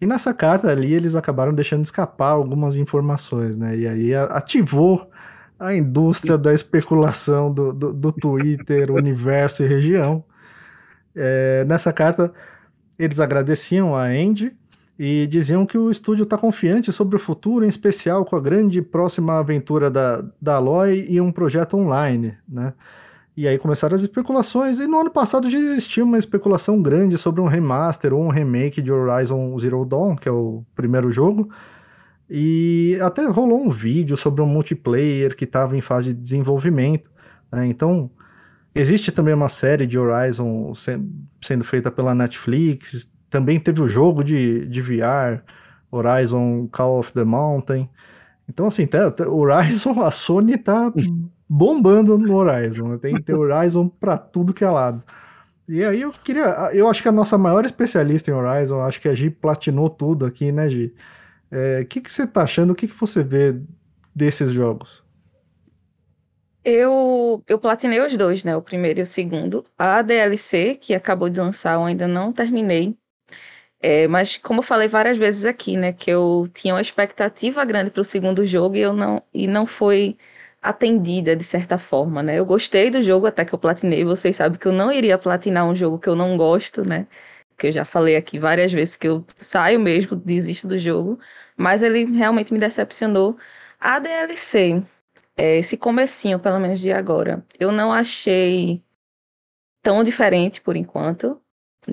A: E nessa carta ali eles acabaram deixando escapar algumas informações, né? E aí ativou a indústria da especulação do, do, do Twitter, [LAUGHS] universo e região. É, nessa carta eles agradeciam a Andy e diziam que o estúdio está confiante sobre o futuro, em especial com a grande próxima aventura da, da Aloy e um projeto online, né? E aí começaram as especulações, e no ano passado já existia uma especulação grande sobre um remaster ou um remake de Horizon Zero Dawn, que é o primeiro jogo. E até rolou um vídeo sobre um multiplayer que estava em fase de desenvolvimento. Né? Então, existe também uma série de Horizon sendo feita pela Netflix. Também teve o jogo de, de VR, Horizon Call of the Mountain. Então, assim, tá, Horizon, a Sony tá [LAUGHS] bombando no Horizon. Né? Tem, tem Horizon para tudo que é lado. E aí eu queria. Eu acho que a nossa maior especialista em Horizon, acho que a Gi platinou tudo aqui, né, Gi? O é, que, que você tá achando? O que, que você vê desses jogos?
D: Eu, eu platinei os dois, né? O primeiro e o segundo. A DLC, que acabou de lançar, eu ainda não terminei. É, mas como eu falei várias vezes aqui, né? Que eu tinha uma expectativa grande para o segundo jogo e eu não e não foi atendida de certa forma, né? Eu gostei do jogo até que eu platinei. Vocês sabem que eu não iria platinar um jogo que eu não gosto, né? Que eu já falei aqui várias vezes que eu saio mesmo, desisto do jogo. Mas ele realmente me decepcionou. A DLC, é, esse comecinho, pelo menos de agora, eu não achei tão diferente por enquanto.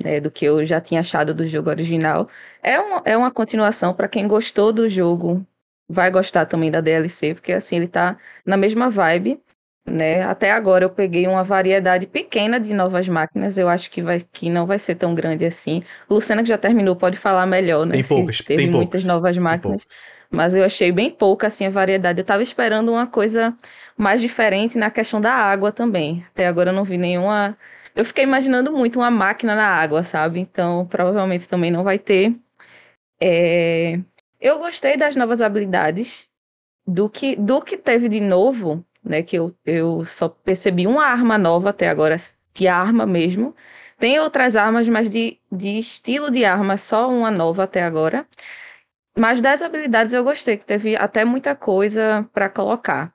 D: Né, do que eu já tinha achado do jogo original. É, um, é uma continuação para quem gostou do jogo vai gostar também da DLC, porque assim, ele tá na mesma vibe, né? Até agora eu peguei uma variedade pequena de novas máquinas, eu acho que, vai, que não vai ser tão grande assim. O Luciana, que já terminou, pode falar melhor, né?
E: Tem poucas,
D: teve
E: tem
D: muitas
E: poucas,
D: novas máquinas, mas eu achei bem pouca, assim, a variedade. Eu tava esperando uma coisa mais diferente na questão da água também. Até agora eu não vi nenhuma... Eu fiquei imaginando muito uma máquina na água, sabe? Então, provavelmente também não vai ter. É... Eu gostei das novas habilidades, do que, do que teve de novo, né? Que eu, eu só percebi uma arma nova até agora, de arma mesmo. Tem outras armas, mas de, de estilo de arma, só uma nova até agora. Mas das habilidades eu gostei, que teve até muita coisa para colocar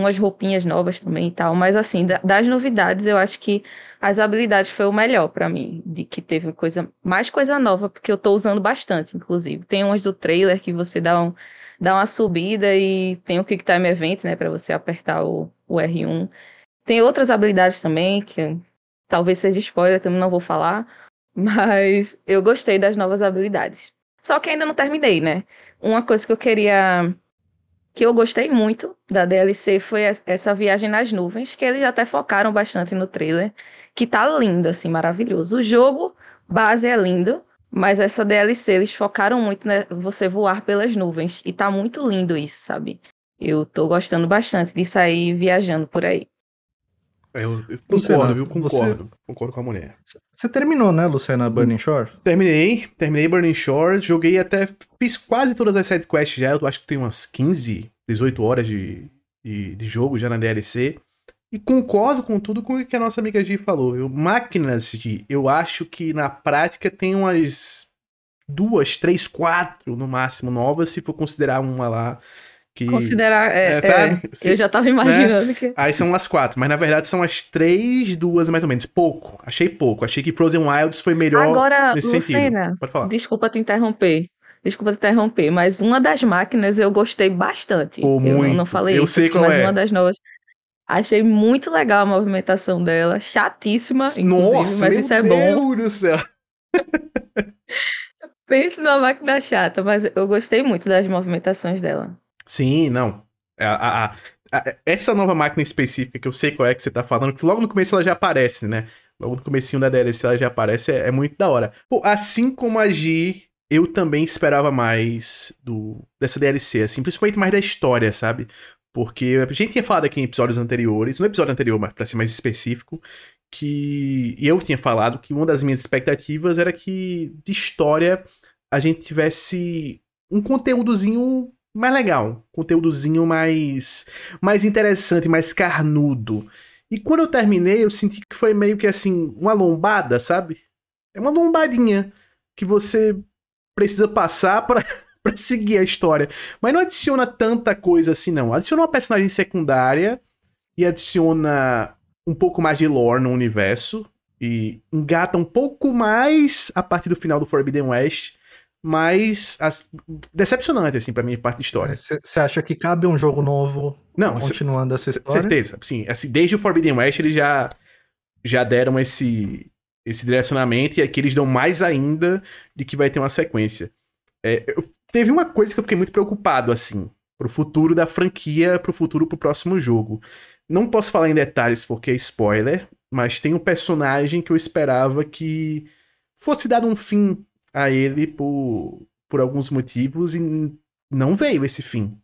D: umas roupinhas novas também e tal. Mas assim, das novidades, eu acho que as habilidades foi o melhor para mim, de que teve coisa mais coisa nova, porque eu tô usando bastante, inclusive. Tem umas do trailer que você dá, um, dá uma subida e tem o Quick Time Event, né, para você apertar o, o R1. Tem outras habilidades também que talvez seja spoiler, também não vou falar, [LAUGHS] mas eu gostei das novas habilidades. Só que ainda não terminei, né? Uma coisa que eu queria que eu gostei muito da DLC foi essa viagem nas nuvens, que eles até focaram bastante no trailer, que tá lindo, assim, maravilhoso. O jogo base é lindo, mas essa DLC eles focaram muito né, você voar pelas nuvens, e tá muito lindo isso, sabe? Eu tô gostando bastante de sair viajando por aí.
E: Eu, eu concordo, viu? Concordo. Você... Concordo com a mulher.
A: Você terminou, né, Luciana, Burning Shore?
E: Terminei. Terminei Burning Shore. Joguei até. Fiz quase todas as sidequests já. Eu acho que tem umas 15, 18 horas de, de, de jogo já na DLC. E concordo com tudo com o que a nossa amiga G falou. Eu, máquinas de. Eu acho que na prática tem umas duas, três, quatro no máximo novas, se for considerar uma lá que.
D: Considerar. É,
E: É, sabe?
D: é,
E: Se-
D: eu já tava imaginando que.
E: Aí são as quatro, mas na verdade são as três, duas mais ou menos. Pouco. Achei pouco. Achei que Frozen Wilds foi melhor
D: Agora,
E: nesse sentido.
D: Lucena,
E: Pode falar.
D: desculpa te interromper. Desculpa te interromper, mas uma das máquinas eu gostei bastante.
E: Pô,
D: eu não-
E: muito.
D: não falei
E: Eu
D: isso,
E: sei qual
D: mas
E: é.
D: uma das novas. Achei muito legal a movimentação dela, chatíssima,
E: Nossa,
D: mas isso é bom.
E: Deus do céu. [LAUGHS]
D: Pense numa máquina chata, mas eu gostei muito das movimentações dela.
E: Sim, não. A- a- a- a- essa nova máquina específica, que eu sei qual é que você tá falando, que logo no começo ela já aparece, né? Logo no comecinho da DLC ela já aparece, é, é muito da hora. Pô, assim como a G, eu também esperava mais do dessa DLC, assim, principalmente mais da história, sabe? Porque a gente tinha falado aqui em episódios anteriores, no episódio anterior, mas pra ser mais específico, que eu tinha falado que uma das minhas expectativas era que de história a gente tivesse um conteúdozinho mais legal, conteúdozinho mais mais interessante, mais carnudo. E quando eu terminei, eu senti que foi meio que assim, uma lombada, sabe? É uma lombadinha que você precisa passar [LAUGHS] pra pra seguir a história. Mas não adiciona tanta coisa assim, não. Adiciona uma personagem secundária e adiciona um pouco mais de lore no universo. E engata um pouco mais a partir do final do Forbidden West. Mas as- decepcionante, assim, pra mim, parte da história.
A: Você acha que cabe um jogo novo
E: Não,
A: continuando essa história?
E: Certeza, sim. Assim, desde o Forbidden West eles já, já deram esse, esse direcionamento e aqui eles dão mais ainda de que vai ter uma sequência. É, eu- teve uma coisa que eu fiquei muito preocupado, assim, pro futuro da franquia, pro futuro pro próximo jogo. Não posso falar em detalhes porque é spoiler, mas tem um personagem que eu esperava que fosse dado um fim a ele por, por alguns motivos e não veio esse fim.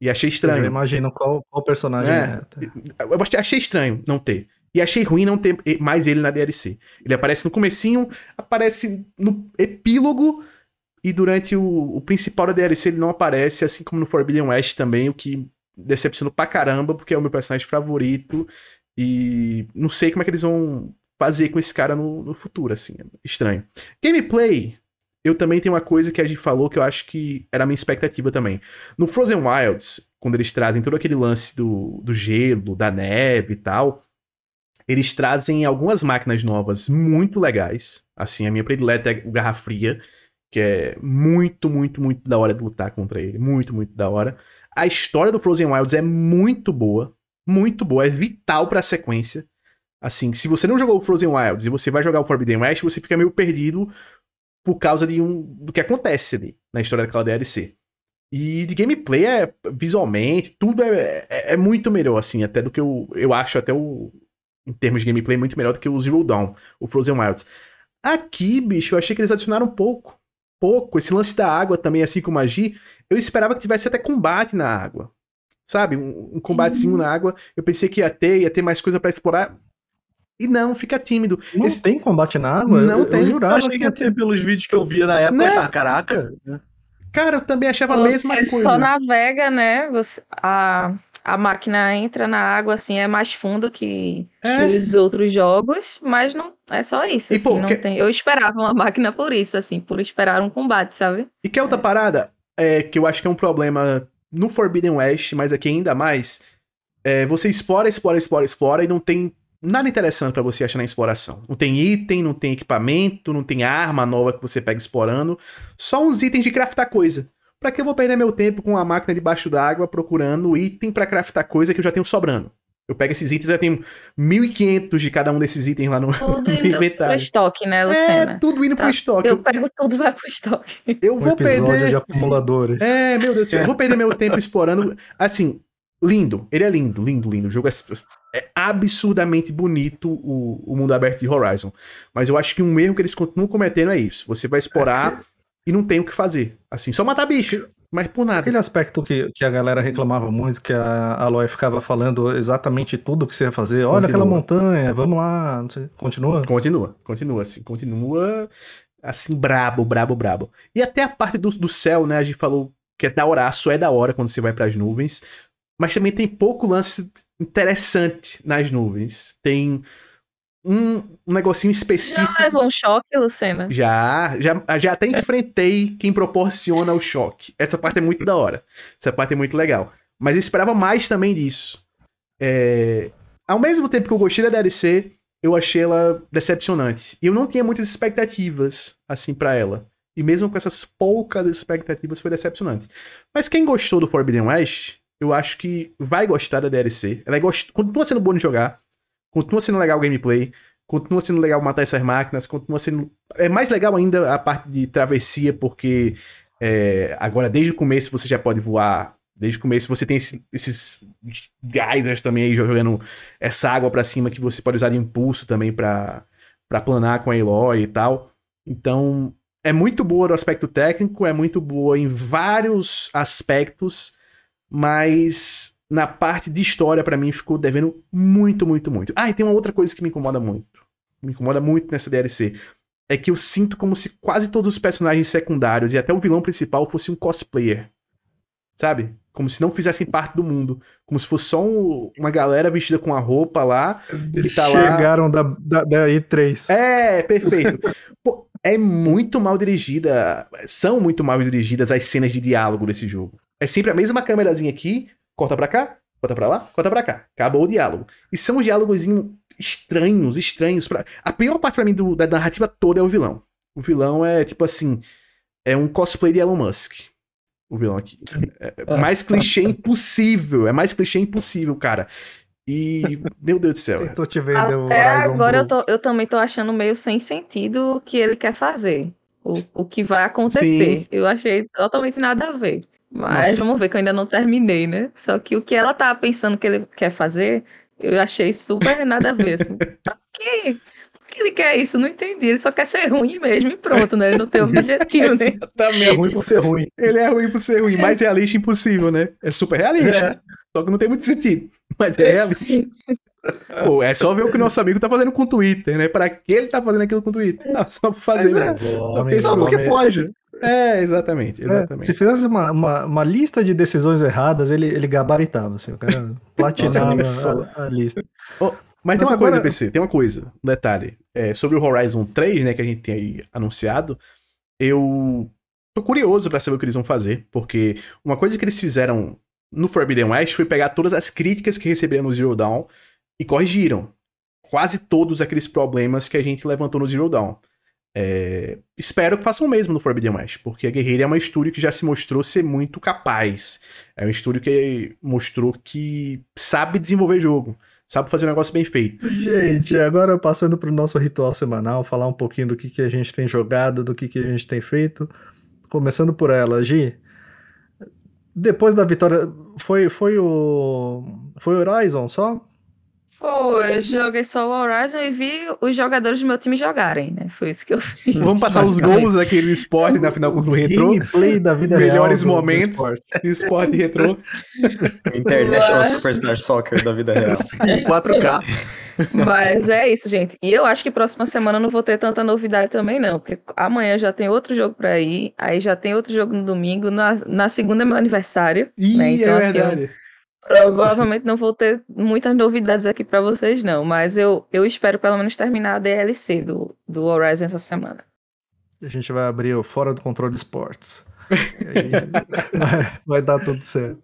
E: E achei
A: Eu já
E: estranho.
A: imagino qual, qual personagem
E: É.
A: é.
E: Eu achei, achei estranho não ter. E achei ruim não ter mais ele na DLC. Ele aparece no comecinho, aparece no epílogo, e durante o, o principal da DLC ele não aparece, assim como no Forbidden West também, o que decepcionou pra caramba, porque é o meu personagem favorito. E não sei como é que eles vão fazer com esse cara no, no futuro, assim. É estranho. Gameplay, eu também tenho uma coisa que a gente falou que eu acho que era a minha expectativa também. No Frozen Wilds, quando eles trazem todo aquele lance do, do gelo, da neve e tal, eles trazem algumas máquinas novas muito legais. Assim, a minha predileta é o Garra Fria, que é muito, muito, muito da hora de lutar contra ele. Muito, muito da hora. A história do Frozen Wilds é muito boa. Muito boa. É vital pra sequência. Assim, se você não jogou o Frozen Wilds e você vai jogar o Forbidden West, você fica meio perdido por causa de um do que acontece ali na história daquela DLC. E de gameplay é visualmente, tudo é, é, é muito melhor, assim, até do que eu, eu acho até o. Em termos de gameplay, muito melhor do que o Zero Dawn, o Frozen Wilds. Aqui, bicho, eu achei que eles adicionaram pouco. Pouco. Esse lance da água também, assim como a Gi, eu esperava que tivesse até combate na água. Sabe? Um, um combatezinho na água. Eu pensei que ia ter, ia ter mais coisa pra explorar. E não, fica tímido.
A: Não
E: Esse-
A: tem combate na água?
E: Não
A: eu,
E: tem.
A: Eu
C: Eu
A: jurava
C: achei que ia ter pelos vídeos que eu via na época.
E: Né?
C: eu achava, Caraca.
E: Cara, eu também achava a
D: Você
E: mesma coisa.
D: só navega, né? Você, a, a máquina entra na água, assim, é mais fundo que,
E: É.
D: que os outros jogos, mas não é só isso.
E: E,
D: assim,
E: pô,
D: não
E: que-
D: tem, eu esperava uma [LAUGHS] máquina por isso, assim, por esperar um combate, sabe?
E: E que outra parada, é, que eu acho que é um problema no Forbidden West, mas aqui ainda mais, é, você explora, explora, explora, explora e não tem nada interessante pra você achar na exploração. Não tem item, não tem equipamento, não tem arma nova que você pega explorando, só uns itens de craftar coisa. Pra que eu vou perder meu tempo com uma máquina debaixo d'água procurando item pra craftar coisa que eu já tenho sobrando? Eu pego esses itens, eu já tenho 1.500 de cada um desses itens lá no,
D: Tudo [LAUGHS]
E: no
D: indo pro
E: inventário.
D: estoque, né,
E: É,
D: Lucena?
E: tudo indo pro
D: Tá.
E: estoque.
D: Eu pego tudo e vai pro estoque.
E: eu vou perder.
A: de acumuladores.
E: É, meu Deus do céu. Eu vou perder meu tempo explorando. Assim, lindo. Ele é lindo, lindo, lindo. O jogo é, é absurdamente bonito, o, o mundo aberto de Horizon. Mas eu acho que um erro que eles continuam cometendo é isso. Você vai explorar e não tem o que fazer. Assim, só matar bicho. Mas por nada.
A: Aquele aspecto que, que a galera reclamava muito, que a Aloy ficava falando exatamente tudo que você ia fazer. Olha
E: Continua.
A: aquela montanha, vamos lá. Não sei, continua?
E: Continua, continua assim, continua assim, brabo, brabo, brabo. E até a parte do, do céu, né? A gente falou que é da hora, só é da hora quando você vai pras nuvens. Mas também tem pouco lance interessante nas nuvens. Tem um, um negocinho específico.
D: Já levou um choque, Lucena?
E: Já, já, já até enfrentei quem proporciona o choque. Essa parte é muito da hora. Essa parte é muito legal. Mas eu esperava mais também disso. É... Ao mesmo tempo que eu gostei da DLC, eu achei ela decepcionante. E eu não tinha muitas expectativas, assim, para ela. E mesmo com essas poucas expectativas, foi decepcionante. Mas quem gostou do Forbidden West, eu acho que vai gostar da DLC. Ela é gost... continua sendo bom de jogar, continua sendo legal o gameplay, continua sendo legal matar essas máquinas, continua sendo. É mais legal ainda a parte de travessia, porque é, agora desde o começo você já pode voar. Desde o começo você tem esse, esses geysers também aí jogando essa água para cima que você pode usar de impulso também para planar com a Eloy e tal. Então, é muito boa no aspecto técnico, é muito boa em vários aspectos, mas na parte de história, para mim, ficou devendo muito, muito, muito. Ah, e tem uma outra coisa que me incomoda muito. Me incomoda muito nessa DLC. É que eu sinto como se quase todos os personagens secundários e até o vilão principal fosse um cosplayer. Sabe? Como se não fizessem parte do mundo. Como se fosse só um, uma galera vestida com a roupa lá.
A: Eles tá chegaram lá... da, da, da E3.
E: É, perfeito. Pô, é muito mal dirigida. São muito mal dirigidas as cenas de diálogo desse jogo. É sempre a mesma câmerazinha aqui, corta pra cá, corta pra lá, corta pra cá. Acabou o diálogo. E são os diálogos estranhos, estranhos. Pra... A pior parte pra mim do, da narrativa toda é o vilão. O vilão é tipo assim. É um cosplay de Elon Musk. O vilão aqui. É, é [LAUGHS] mais clichê impossível. É mais clichê impossível, cara. E, meu Deus do céu.
A: Eu tô te vendo
D: Até agora eu, tô, eu também tô achando meio sem sentido o que ele quer fazer. O, o que vai acontecer. Sim. Eu achei totalmente nada a ver. Mas Nossa. vamos ver que eu ainda não terminei, né? Só que o que ela tá pensando que ele quer fazer, eu achei super nada a ver. Assim. [LAUGHS] Pra quê? Por que ele quer isso? Não entendi. Ele só quer ser ruim mesmo e pronto, né? Ele não tem objetivo, [LAUGHS] né?
C: Exatamente. É ruim por ser ruim.
E: Ele é ruim por ser ruim. Mais realista impossível, né? É super realista. É. Só que não tem muito sentido. Mas é [LAUGHS] realista. Pô, é só ver o que o nosso amigo tá fazendo com o Twitter, né? Pra que ele tá fazendo aquilo com o Twitter? Não, só pra fazer,
C: é, né? Só porque pode.
E: É, exatamente, é, exatamente.
A: É, se fizesse uma, uma, uma, lista de decisões erradas, ele, ele gabaritava, assim, o cara [LAUGHS] platinava a, a, lista.
E: Oh, mas, mas, tem uma agora... coisa, PC, tem uma coisa, um detalhe. É, sobre o Horizon 3, né, que a gente tem aí anunciado, eu tô curioso para saber o que eles vão fazer, porque uma coisa que eles fizeram no Forbidden West foi pegar todas as críticas que receberam no Zero Dawn e corrigiram quase todos aqueles problemas que a gente levantou no Zero Dawn. É... Espero que façam o mesmo no Forbidden West, porque a Guerreira é uma estúdio que já se mostrou ser muito capaz. É um estúdio que mostrou que sabe desenvolver jogo, sabe fazer um negócio bem feito.
A: Gente, agora passando para o nosso ritual semanal, falar um pouquinho do que, que a gente tem jogado, do que, que a gente tem feito. Começando por ela, Gi. Depois da vitória, foi, foi o. Foi o Horizon só?
D: Foi, eu joguei só o Horizon e vi os jogadores do meu time jogarem, né? Foi isso que eu fiz.
E: Vamos passar os gols daquele esporte na final contra o Retro.
A: Gameplay da vida
E: Melhores
A: real
E: momentos do esporte. Retro.
B: International Superstar Soccer da vida real. [LAUGHS]
C: 4K.
D: Mas é isso, gente. E eu acho que próxima semana eu não vou ter tanta novidade também, não. Porque amanhã já tem outro jogo pra ir. Aí já tem outro jogo no domingo. Na, na segunda é meu aniversário.
E: Ih,
D: né?
E: então, é assim, verdade.
D: Provavelmente não vou ter muitas novidades aqui pra vocês, não. Mas eu, eu espero pelo menos terminar a DLC do, do Horizon essa semana.
A: A gente vai abrir o Fora do Controle Esportes. [LAUGHS] vai, vai dar tudo certo.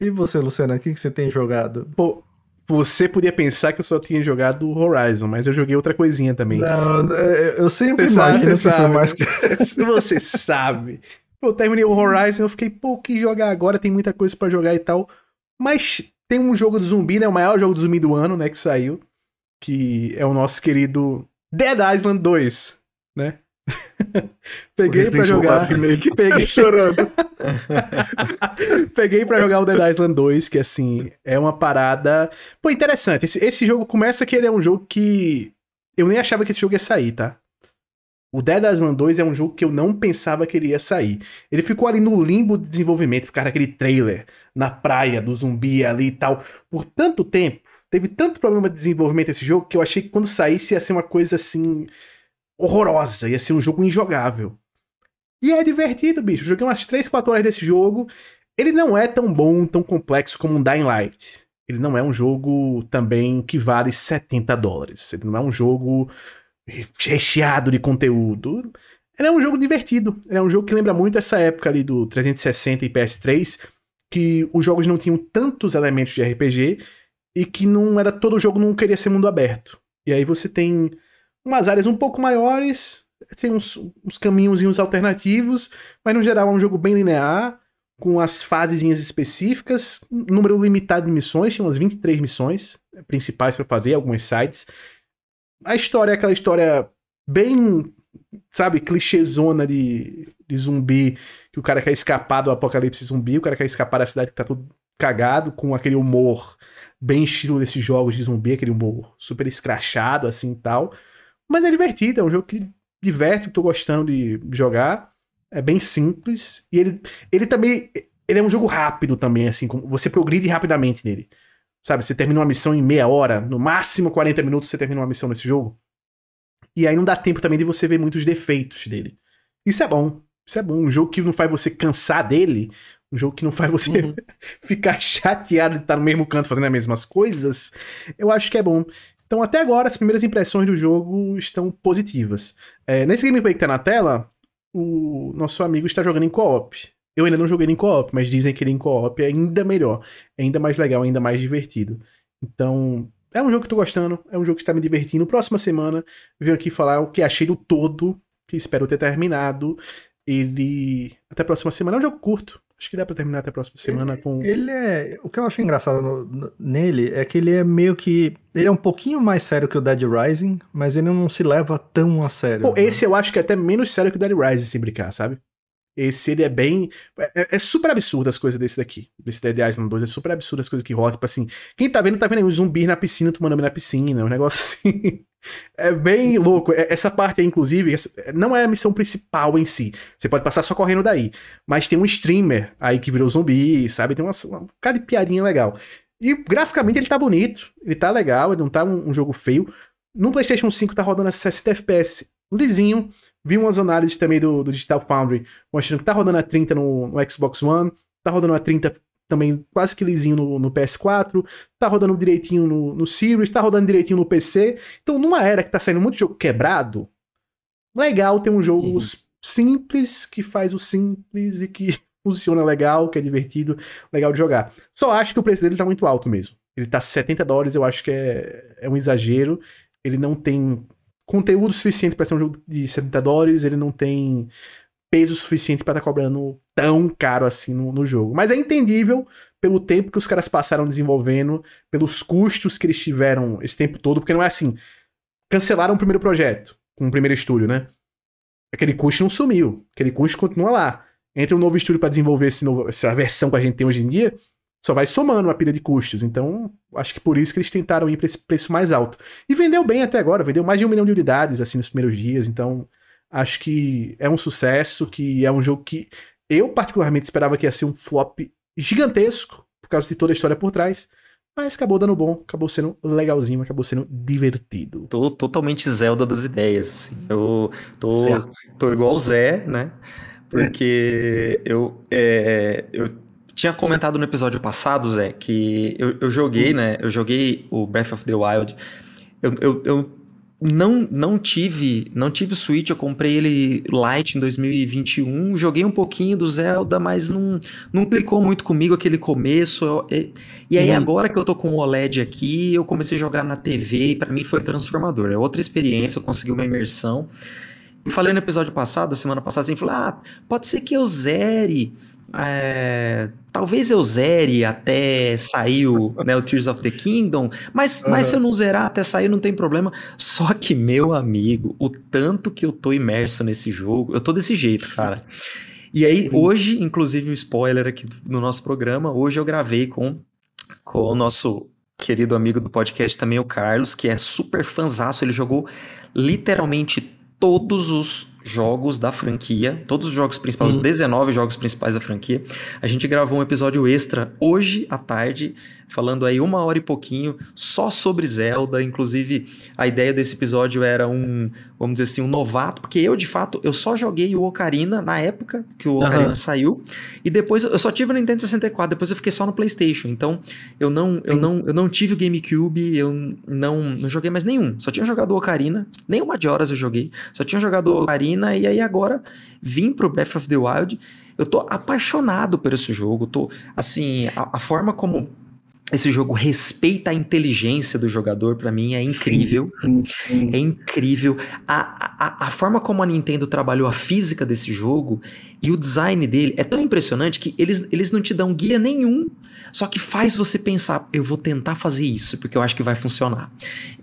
A: E você, Luciana, o que, que você tem jogado?
E: Pô, você podia pensar que eu só tinha jogado Horizon, mas eu joguei outra coisinha também.
A: Não, eu sempre você imagino sabe, que foi mais que... [LAUGHS]
E: Você sabe. Eu terminei o Horizon, eu fiquei, pô, que jogar agora? Tem muita coisa para jogar e tal. Mas tem um jogo do zumbi, né? O maior jogo do zumbi do ano, né? Que saiu. Que é o nosso querido Dead Island 2, né? [LAUGHS] peguei para jogar.
C: Remake, [LAUGHS] peguei chorando. [LAUGHS]
E: peguei para jogar o Dead Island 2, que assim, é uma parada. Pô, interessante. Esse, esse jogo começa que ele é um jogo que. Eu nem achava que esse jogo ia sair, tá? O Dead Island 2 é um jogo que eu não pensava que ele ia sair. Ele ficou ali no limbo de desenvolvimento, por causa daquele trailer na praia do zumbi ali e tal, por tanto tempo. Teve tanto problema de desenvolvimento esse jogo que eu achei que quando saísse ia ser uma coisa assim horrorosa, ia ser um jogo injogável. E é divertido, bicho. Joguei umas 3, 4 horas desse jogo. Ele não é tão bom, tão complexo como um Dying Light. ele não é um jogo também que vale 70 dólares. Ele não é um jogo recheado de conteúdo. Ele é um jogo divertido. Ele é um jogo que lembra muito essa época ali do 360 e PS3, que os jogos não tinham tantos elementos de RPG e que não era todo jogo não queria ser mundo aberto. E aí você tem umas áreas um pouco maiores, tem uns, uns caminhos alternativos, mas no geral é um jogo bem linear com as fases específicas, um número limitado de missões, tinha umas 23 missões principais para fazer, algumas sites. A história é aquela história bem, sabe, clichêzona de, de zumbi, que o cara quer escapar do apocalipse zumbi, o cara quer escapar da cidade que tá tudo cagado, com aquele humor bem estilo desses jogos de zumbi, aquele humor super escrachado assim e tal. Mas é divertido, é um jogo que diverte, eu tô gostando de jogar. É bem simples. E ele, ele também. Ele é um jogo rápido também, assim. Você progride rapidamente nele. Sabe? Você termina uma missão em meia hora, no máximo 40 minutos você termina uma missão nesse jogo. E aí não dá tempo também de você ver muitos defeitos dele. Isso é bom. Isso é bom. Um jogo que não faz você cansar dele. Um jogo que não faz você uhum. [LAUGHS] ficar chateado de estar no mesmo canto fazendo as mesmas coisas. Eu acho que é bom. Então, até agora, as primeiras impressões do jogo estão positivas. É, nesse gameplay que tá na tela, o nosso amigo está jogando em co-op. Eu ainda não joguei em co-op, mas dizem que ele em co-op é ainda melhor, é ainda mais legal, ainda mais divertido. Então, é um jogo que tô gostando, é um jogo que está me divertindo. Próxima semana, venho aqui falar o que achei do todo, que espero ter terminado. Ele. Até a próxima semana. É um jogo curto. Acho que dá pra terminar até a próxima semana
A: ele,
E: com.
A: Ele é. O que eu acho engraçado no, no, nele é que ele é meio que. Ele é um pouquinho mais sério que o Dead Rising, mas ele não se leva tão a sério.
E: Pô, né? esse eu acho que é até menos sério que o Dead Rising, se brincar, sabe? Esse ele é bem. É, é, super absurdo as coisas desse daqui. Desse Dead Island 2. É super absurdo as coisas que rolam. Tipo assim, quem tá vendo, tá vendo aí um zumbi na piscina tomando banho na piscina. Um negócio [LAUGHS] assim. É bem louco. É, essa parte aí, inclusive, não é a missão principal em si. Você pode passar só correndo daí. Mas tem um streamer aí que virou zumbi, sabe? Tem uma, uma cara de piadinha legal. E graficamente ele tá bonito. Ele tá legal, ele não tá um, um jogo feio. No PlayStation 5 tá rodando a 60 FPS lisinho. Vi umas análises também do, do Digital Foundry mostrando que tá rodando a 30 no, no Xbox One, tá rodando a 30 também quase que lisinho no, no, PS4, tá rodando direitinho no, no Series, tá rodando direitinho no PC. Então, numa era que tá saindo muito jogo quebrado, legal ter um jogo uhum. simples que faz o simples e que [LAUGHS] funciona legal, que é divertido, legal de jogar. Só acho que o preço dele tá muito alto mesmo. Ele tá 70 dólares, eu acho que é, é um exagero. Ele não tem conteúdo suficiente para ser um jogo de 70 dólares, ele não tem peso suficiente para estar tá cobrando tão caro assim no, no, jogo. Mas é entendível pelo tempo que os caras passaram desenvolvendo, pelos custos que eles tiveram esse tempo todo, porque não é assim. Cancelaram o primeiro projeto com o primeiro estúdio, né? Aquele custo não sumiu, aquele custo continua lá. Entra um novo estúdio para desenvolver novo, essa versão que a gente tem hoje em dia, só vai somando uma pilha de custos. Então, acho que por isso que eles tentaram ir para esse preço mais alto. E vendeu bem até agora, vendeu mais de um milhão de unidades assim nos primeiros dias. Então, acho que é um sucesso, que é um jogo que eu particularmente esperava que ia ser um flop gigantesco, por causa de toda a história por trás. Mas acabou dando bom, acabou sendo legalzinho, acabou sendo divertido.
B: Tô totalmente Zelda das ideias, assim. Eu tô, tô igual o Zé, né? Porque eu, é, eu tinha comentado no episódio passado, Zé, que eu, eu joguei, hum. né? Eu joguei o Breath of the Wild. Eu, eu, eu não, não tive não tive o Switch, eu comprei ele light em 2021, joguei um pouquinho do Zelda, mas não, não clicou muito comigo aquele começo. E, e, aí, hum. agora que eu tô com o OLED aqui, eu comecei a jogar na TV e para mim foi transformador. É outra experiência, eu consegui uma imersão. Eu falei no episódio passado, semana passada, assim, falei, ah, pode ser que eu zere é, talvez eu zere até sair o, né, o Tears of the Kingdom, mas, uhum. mas se eu não zerar até sair não tem problema. Só que, meu amigo, o tanto que eu tô imerso nesse jogo, eu tô desse jeito, cara. E aí, hoje, inclusive, o um spoiler aqui no nosso programa, hoje eu gravei com, com o nosso querido amigo do podcast também, o Carlos, que é super fanzaço, ele jogou literalmente todos os jogos da franquia, todos os jogos principais, uhum. os 19 jogos principais da franquia. A gente gravou um episódio extra hoje à tarde, falando aí uma hora e pouquinho só sobre Zelda. Inclusive, a ideia desse episódio era um, vamos dizer assim, um novato, porque eu, de fato, eu só joguei o Ocarina na época que o Ocarina uhum. saiu, e depois eu só tive o Nintendo 64, depois eu fiquei só no PlayStation. Então, eu não, eu não, eu não tive o GameCube, eu não, não joguei mais nenhum. Só tinha jogado o Ocarina, nenhuma de horas eu joguei, só tinha jogado o Ocarina, e aí agora vim pro Breath of the Wild. Eu tô apaixonado por esse jogo, tô, assim, a, a forma como esse jogo respeita a inteligência do jogador, para mim é incrível. Sim, sim. É incrível. A, a, a forma como a Nintendo trabalhou a física desse jogo e o design dele é tão impressionante que eles, eles não te dão guia nenhum. Só que faz você pensar, eu vou tentar fazer isso, porque eu acho que vai funcionar.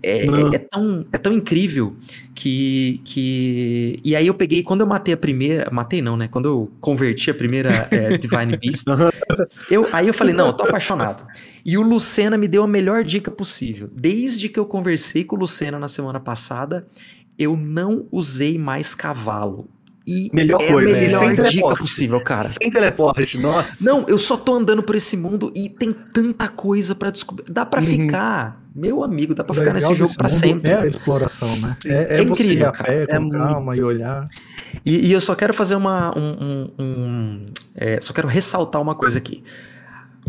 B: É, é, é, tão, é tão incrível que, que. E aí eu peguei, quando eu matei a primeira. Matei não, né? Quando eu converti a primeira é, [LAUGHS] Divine Beast, eu, aí eu falei, não, eu tô apaixonado. E o Lucena me deu a melhor dica possível. Desde que eu conversei com o Lucena na semana passada, eu não usei mais cavalo. E
C: melhor é coisa,
B: a melhor sem dica teleporte. possível, cara.
C: Sem teleporte, [LAUGHS] nossa.
B: Não, eu só tô andando por esse mundo e tem tanta coisa para descobrir. Dá para uhum. ficar, meu amigo, dá para ficar nesse jogo para sempre.
A: É a exploração, né? É, é, é incrível, cara. Pé, é calma muito... e olhar.
B: E, e, eu só quero fazer uma, um, um, um é, só quero ressaltar uma coisa aqui.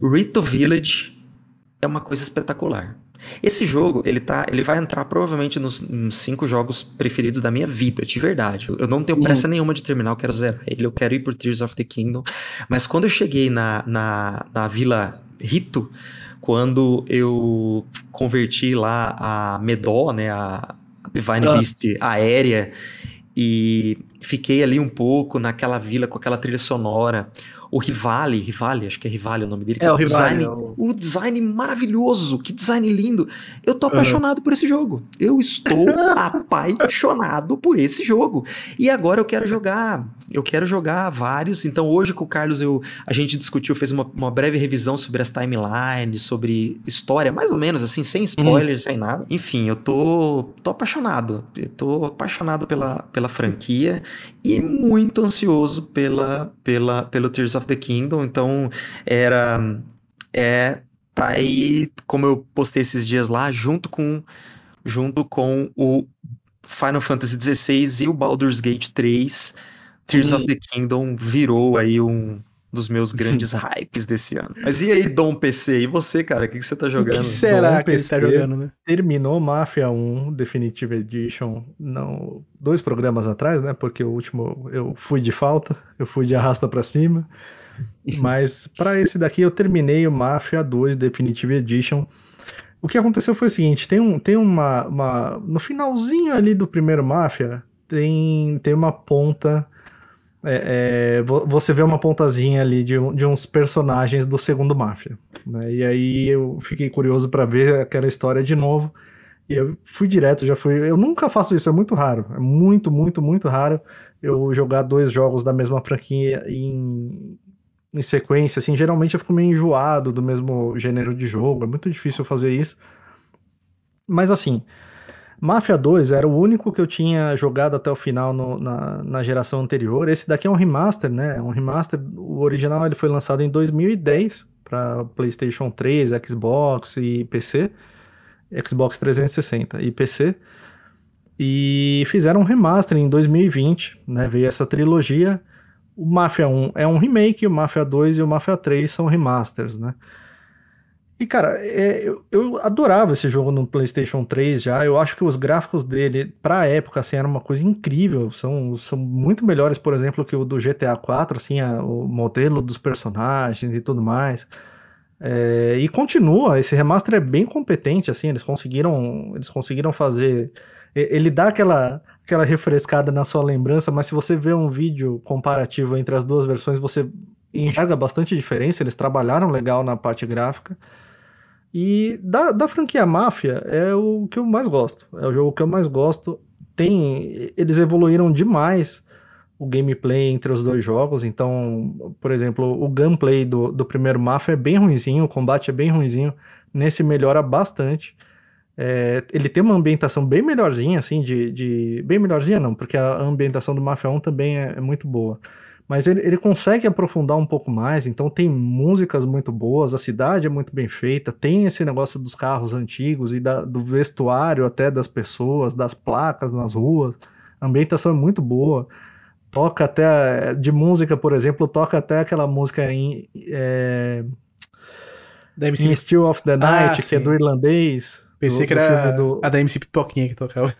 B: Rito Village é uma coisa espetacular. Esse jogo, ele tá, ele vai entrar provavelmente nos, nos, cinco jogos preferidos da minha vida, de verdade. Eu não tenho uhum. pressa uhum. nenhuma de terminar, eu quero zerar ele, eu quero ir por Tears of the Kingdom. Mas quando eu cheguei na, na, na Vila Rito, quando eu converti lá a Medó, né, a Divine ah. Beast aérea, e fiquei ali um pouco naquela vila com aquela trilha sonora o Rivali, Rivali, acho que é Rivali o nome dele.
C: É, o Rivali.
B: Design, é o... o... design maravilhoso, que design lindo. Eu tô apaixonado uhum. por esse jogo. Eu estou [LAUGHS] apaixonado por esse jogo. E agora eu quero jogar, eu quero jogar vários. Então hoje com o Carlos eu, a gente discutiu, fez uma, uma breve revisão sobre as timelines, sobre história, mais ou menos assim, sem spoilers, uhum. sem nada. Enfim, eu tô, tô apaixonado. Eu tô apaixonado pela, pela franquia e muito ansioso pela, pela, pelo Tears of the Kingdom. Então, era. É. Tá aí, como eu postei esses dias lá, junto com, junto com o Final Fantasy XVI e o Baldur's Gate 3, Tears of the Kingdom virou aí um, dos meus grandes [LAUGHS] hypes desse ano. Mas e aí, Dom PC? E você, cara? O que, que você tá jogando? O que
A: será Dom que PC ele tá jogando, né? Terminou Mafia 1 Definitive Edition não, dois programas atrás, né? Porque o último eu fui de falta, eu fui de arrasta para cima. [LAUGHS] Mas para esse daqui eu terminei o Mafia 2 Definitive Edition. O que aconteceu foi o seguinte, tem, um, tem uma, uma... No finalzinho ali do primeiro Mafia, tem, tem uma ponta é, é, você vê uma pontazinha ali de, de uns personagens do segundo Máfia. Né? E aí eu fiquei curioso para ver aquela história de novo. E eu fui direto, já fui. Eu nunca faço isso, é muito raro. É muito, muito, muito raro eu jogar dois jogos da mesma franquia em, em sequência. Assim, geralmente eu fico meio enjoado do mesmo gênero de jogo. É muito difícil fazer isso. Mas assim, Mafia 2 era o único que eu tinha jogado até o final no, na, na geração anterior. Esse daqui é um remaster, né? É um remaster. O original ele foi lançado em 2010 para PlayStation 3, Xbox e PC. Xbox 360 e PC. E fizeram um remaster em 2020, né? Veio essa trilogia. O Mafia 1 é um remake, o Mafia 2 e o Mafia 3 são remasters, né? E, cara, é, eu, eu, adorava esse jogo no PlayStation 3 já. Eu acho que os gráficos dele, pra época, assim, era uma coisa incrível. São, são muito melhores, por exemplo, que o do GTA 4, assim, a, o modelo dos personagens e tudo mais. É, e continua, esse remaster é bem competente, assim, eles conseguiram, eles conseguiram fazer. Ele dá aquela, aquela refrescada na sua lembrança, mas se você vê um vídeo comparativo entre as duas versões, você enxerga bastante diferença. Eles trabalharam legal na parte gráfica. E da, da franquia Máfia é o que eu mais gosto. É o jogo que eu mais gosto. Tem, eles evoluíram demais o gameplay entre os dois jogos. Então, por exemplo, o gameplay do, do primeiro Máfia é bem ruinzinho, o combate é bem ruinzinho. Nesse melhora bastante. É, ele tem uma ambientação bem melhorzinha, assim, de, de. Bem melhorzinha não, porque a ambientação do Mafia 1 também é, é muito boa mas ele, ele consegue aprofundar um pouco mais, então tem músicas muito boas, a cidade é muito bem feita, tem esse negócio dos carros antigos e da, do vestuário até das pessoas, das placas nas ruas. A ambientação é muito boa. Toca até. De música, por exemplo, toca até aquela música em. É,
E: Da MC...
A: em Still of the Night, que é
E: sim.
A: do irlandês.
E: Pensei
A: do-
E: que era
A: do-
E: a da MC Pipoquinha que tocava.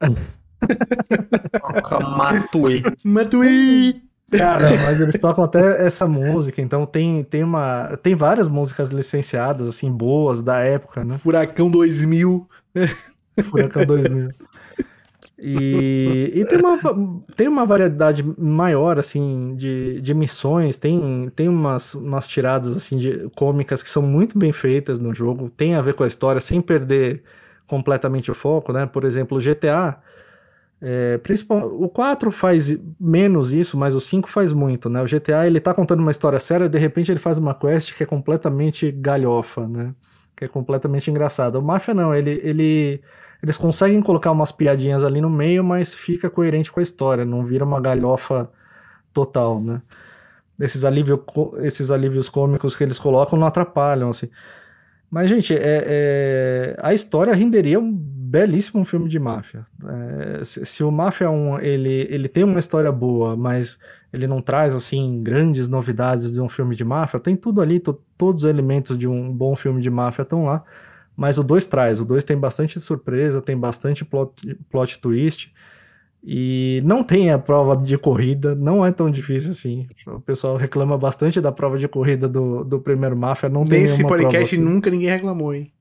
E: [LAUGHS] [LAUGHS]
B: Toca Matue.
E: Matui!
A: Cara, mas eles tocam até essa música, então tem, tem uma. Tem várias músicas licenciadas, assim, boas da época, né?
E: Furacão 2000.
A: Furacão 2000. E, e tem, uma, tem uma variedade maior, assim, de, de missões, tem, tem umas, umas tiradas, assim, de cômicas que são muito bem feitas no jogo, tem a ver com a história, sem perder completamente o foco, né? Por exemplo, o GTA, é, principal, o 4 faz menos isso, mas o 5 faz muito, né? O GTA, ele tá contando uma história séria, de repente ele faz uma quest que é completamente galhofa, né? Que é completamente engraçada. O Mafia não, ele... ele eles conseguem colocar umas piadinhas ali no meio, mas fica coerente com a história, não vira uma galhofa total, né? Esses, alívio, esses alívios cômicos que eles colocam não atrapalham, assim. Mas, gente, é, é, a história renderia um belíssimo filme de máfia. É, se, se, o Máfia 1 ele, ele tem uma história boa, mas ele não traz assim grandes novidades de um filme de máfia, tem tudo ali, to, todos os elementos de um bom filme de máfia estão lá. Mas o 2 traz, o 2 tem bastante surpresa, tem bastante plot, plot twist. E não tem a prova de corrida, não é tão difícil assim. O pessoal reclama bastante da prova de corrida do, do primeiro Mafia, não tem
E: Nesse podcast
A: assim.
E: nunca ninguém reclamou, hein?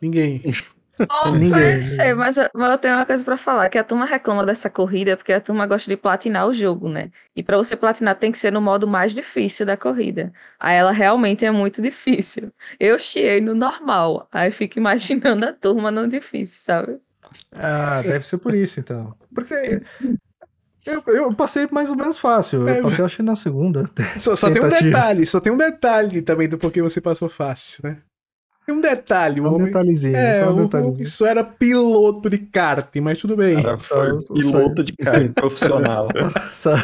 E: Ninguém. [LAUGHS]
D: Oh, [LAUGHS]
A: Ninguém.
D: Ser, mas, mas eu tenho uma coisa pra falar, que a turma reclama dessa corrida porque a turma gosta de platinar o jogo, né? E pra você platinar tem que ser no modo mais difícil da corrida. Aí ela realmente é muito [LAUGHS] difícil. Eu chiei no normal, aí fico imaginando a turma no difícil, sabe?
A: Ah, deve ser por isso então. Porque [LAUGHS] eu, eu passei mais ou menos fácil, eu passei acho que na segunda.
E: Só, só tem um detalhe, só tem um detalhe também do porquê você passou fácil, né? Tem um detalhe, o
A: um
E: homem...
A: detalhezinho,
E: É,
A: só um detalhezinho.
E: isso era piloto de kart, mas tudo bem.
B: Foi
A: Só-
B: piloto de carro [LAUGHS] profissional.
A: Só-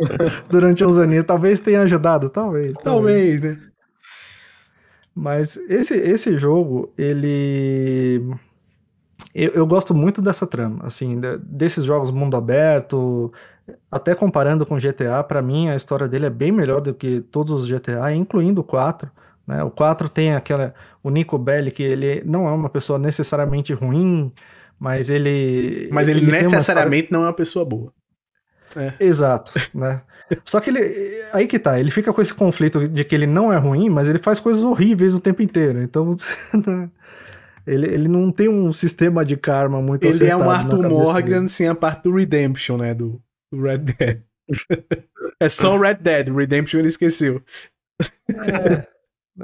A: [LAUGHS] Durante uns aninhos, talvez tenha ajudado, talvez.
E: Talvez, né?
A: Mas esse, esse jogo, ele. Eu, eu gosto muito dessa trama, assim, de- desses jogos mundo aberto, até comparando com GTA, pra mim a história dele é bem melhor do que todos os GTA, incluindo o 4. Né? O 4 tem aquela. O Nico Belli, que ele não é uma pessoa necessariamente ruim, mas ele.
E: Mas ele,
A: tem uma história-
E: necessariamente não é uma pessoa boa.
A: Exato, [LAUGHS] né? Só que ele. Aí que tá, ele fica com esse conflito de que ele não é ruim, mas ele faz coisas horríveis o tempo inteiro. Então. [LAUGHS] ele, ele não tem um sistema de karma muito
E: Ele é um Arthur Morgan
A: dele.
E: sem a parte do Redemption, né? Do, do Red Dead. é só o Red Dead, o Redemption ele esqueceu.
A: É,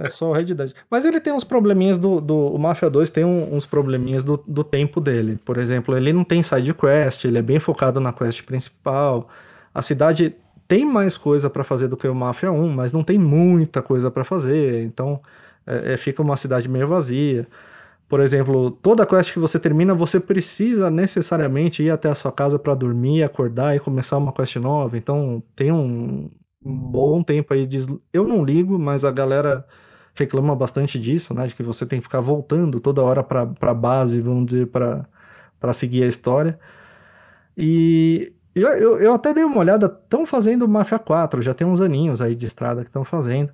A: é só o Red Dead. Mas ele tem uns probleminhas do. do o Mafia 2 tem um- uns probleminhas do, do tempo dele. Por exemplo, ele não tem side quest, ele é bem focado na quest principal. A cidade tem mais coisa pra fazer do que o Mafia 1, mas não tem muita coisa pra fazer. Então é, é, fica uma cidade meio vazia. Por exemplo, toda quest que você termina, você precisa necessariamente ir até a sua casa pra dormir, acordar e começar uma quest nova. Então tem um, bom tempo aí de. Eu não ligo, mas a galera reclama bastante disso, né? De que você tem que ficar voltando toda hora pra, pra base, vamos dizer, pra seguir a história. E eu, eu, eu até dei uma olhada, estão fazendo Mafia 4, já tem uns aninhos aí de estrada que estão fazendo.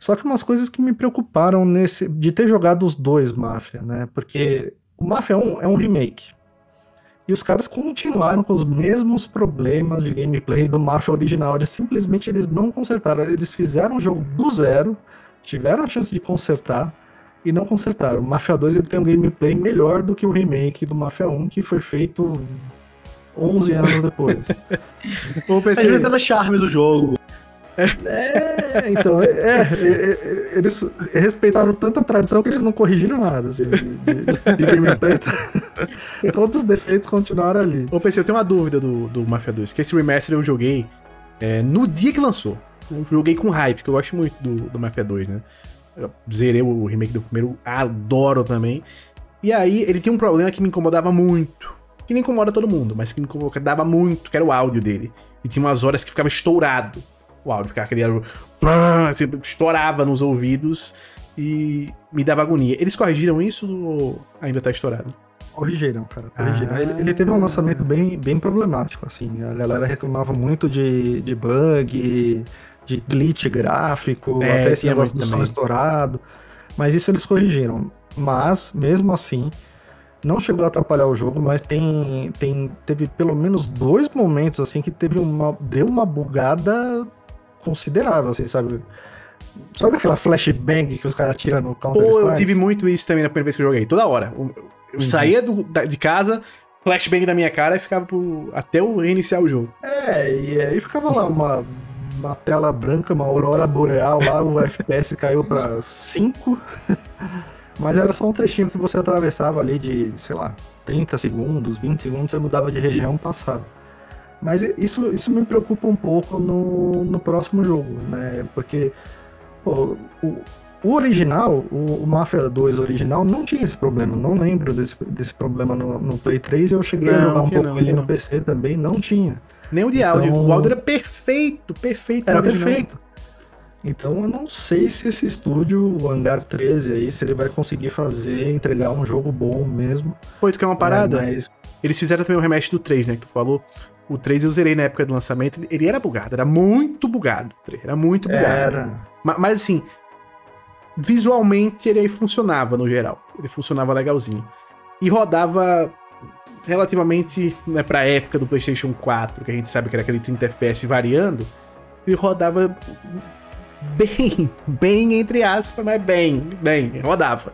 A: Só que umas coisas que me preocuparam nesse de ter jogado os dois Mafia, né? Porque o Mafia 1 é um remake. E os caras continuaram com os mesmos problemas de gameplay do Mafia original. Eles simplesmente eles não consertaram. Eles fizeram o jogo do zero, tiveram a chance de consertar e não consertaram. O Mafia 2 ele tem um gameplay melhor do que o remake do Mafia 1, que foi feito 11 anos depois.
E: Ô,
C: Às vezes era charme do jogo.
A: É, então, é, é, é, eles respeitaram tanta tradição que eles não corrigiram nada assim, de, de- gameplay. [LAUGHS] Todos os defeitos continuaram ali.
E: ô, PC, eu tenho uma dúvida do, do Mafia 2, que esse remaster eu joguei é, no dia que lançou. Eu joguei com hype, que eu gosto muito do, do Mafia 2, né? Eu zerei o remake do primeiro, adoro também. E aí, ele tinha um problema que me incomodava muito. Que não incomoda todo mundo, mas que me incomodava muito, que era o áudio dele. E tinha umas horas que ficava estourado. O áudio ficava aquele... Assim, estourava nos ouvidos e me dava agonia. Eles corrigiram isso ou ainda tá estourado?
A: Corrigiram, cara. Corrigiram. Ah. Ele, ele, teve um lançamento bem, bem problemático, assim. A galera reclamava muito de, de bug, de glitch gráfico, é, até esse negócio do som estourado. Mas isso eles corrigiram. Mas, mesmo assim, não chegou a atrapalhar o jogo, mas tem, tem teve pelo menos dois momentos assim que teve uma deu uma bugada considerável, assim, sabe? Sabe aquela flashbang que os caras tiram no Counter
E: Pô, eu tive muito isso também na primeira vez que eu joguei, toda hora. Eu uhum. saía do, da, de casa, flashbang na minha cara e ficava pro, até eu reiniciar o jogo.
A: É, e aí ficava lá uma, uma tela branca, uma aurora boreal lá, o FPS caiu pra 5. [LAUGHS] Mas era só um trechinho que você atravessava ali de, sei lá, 30 segundos, 20 segundos, você mudava de região passado. Mas isso, isso me preocupa um pouco no, no próximo jogo, né? Porque pô, o, o original, o, o Mafia 2 original, não tinha esse problema. Não lembro desse, desse problema no, no Play 3. Eu cheguei não, a jogar um pouco ele no PC também, não tinha.
E: Nem o de áudio. Então, o áudio era perfeito, perfeito.
A: Era perfeito. Então eu não sei se esse estúdio, o Hangar 13 aí, se ele vai conseguir fazer, entregar um jogo bom mesmo.
E: Pô, tu quer uma parada? É, mas... Eles fizeram também o rematch do 3, né, que tu falou. O 3 eu zerei na época do lançamento, ele era bugado, era muito bugado. Era muito bugado. Era. Mas, mas assim, visualmente ele funcionava no geral. Ele funcionava legalzinho. E rodava relativamente, né, pra época do PlayStation 4, que a gente sabe que era aquele 30 FPS variando, ele rodava bem, [LAUGHS] bem entre aspas, mas bem, bem, rodava.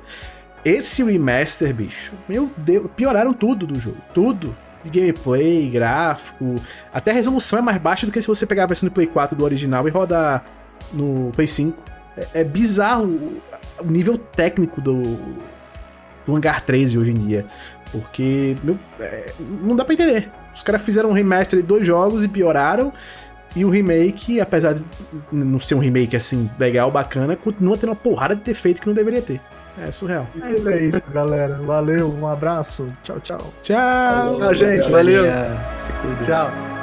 E: Esse remaster, bicho, meu Deus, pioraram tudo do jogo, tudo. De gameplay, gráfico, até a resolução é mais baixa do que se você pegar a versão do Play 4 do original e rodar no Play 5. É, é bizarro o nível técnico do, do Hangar 13 hoje em dia. Porque, meu, é, não dá pra entender. Os caras fizeram um remaster de dois jogos e pioraram. E o remake, apesar de não ser um remake assim legal, bacana, continua tendo uma porrada de defeito que não deveria ter. É surreal.
A: É, é isso, galera. Valeu, um abraço. Tchau, tchau.
E: Tchau.
C: Falou, gente, valeu. Se cuida. Tchau.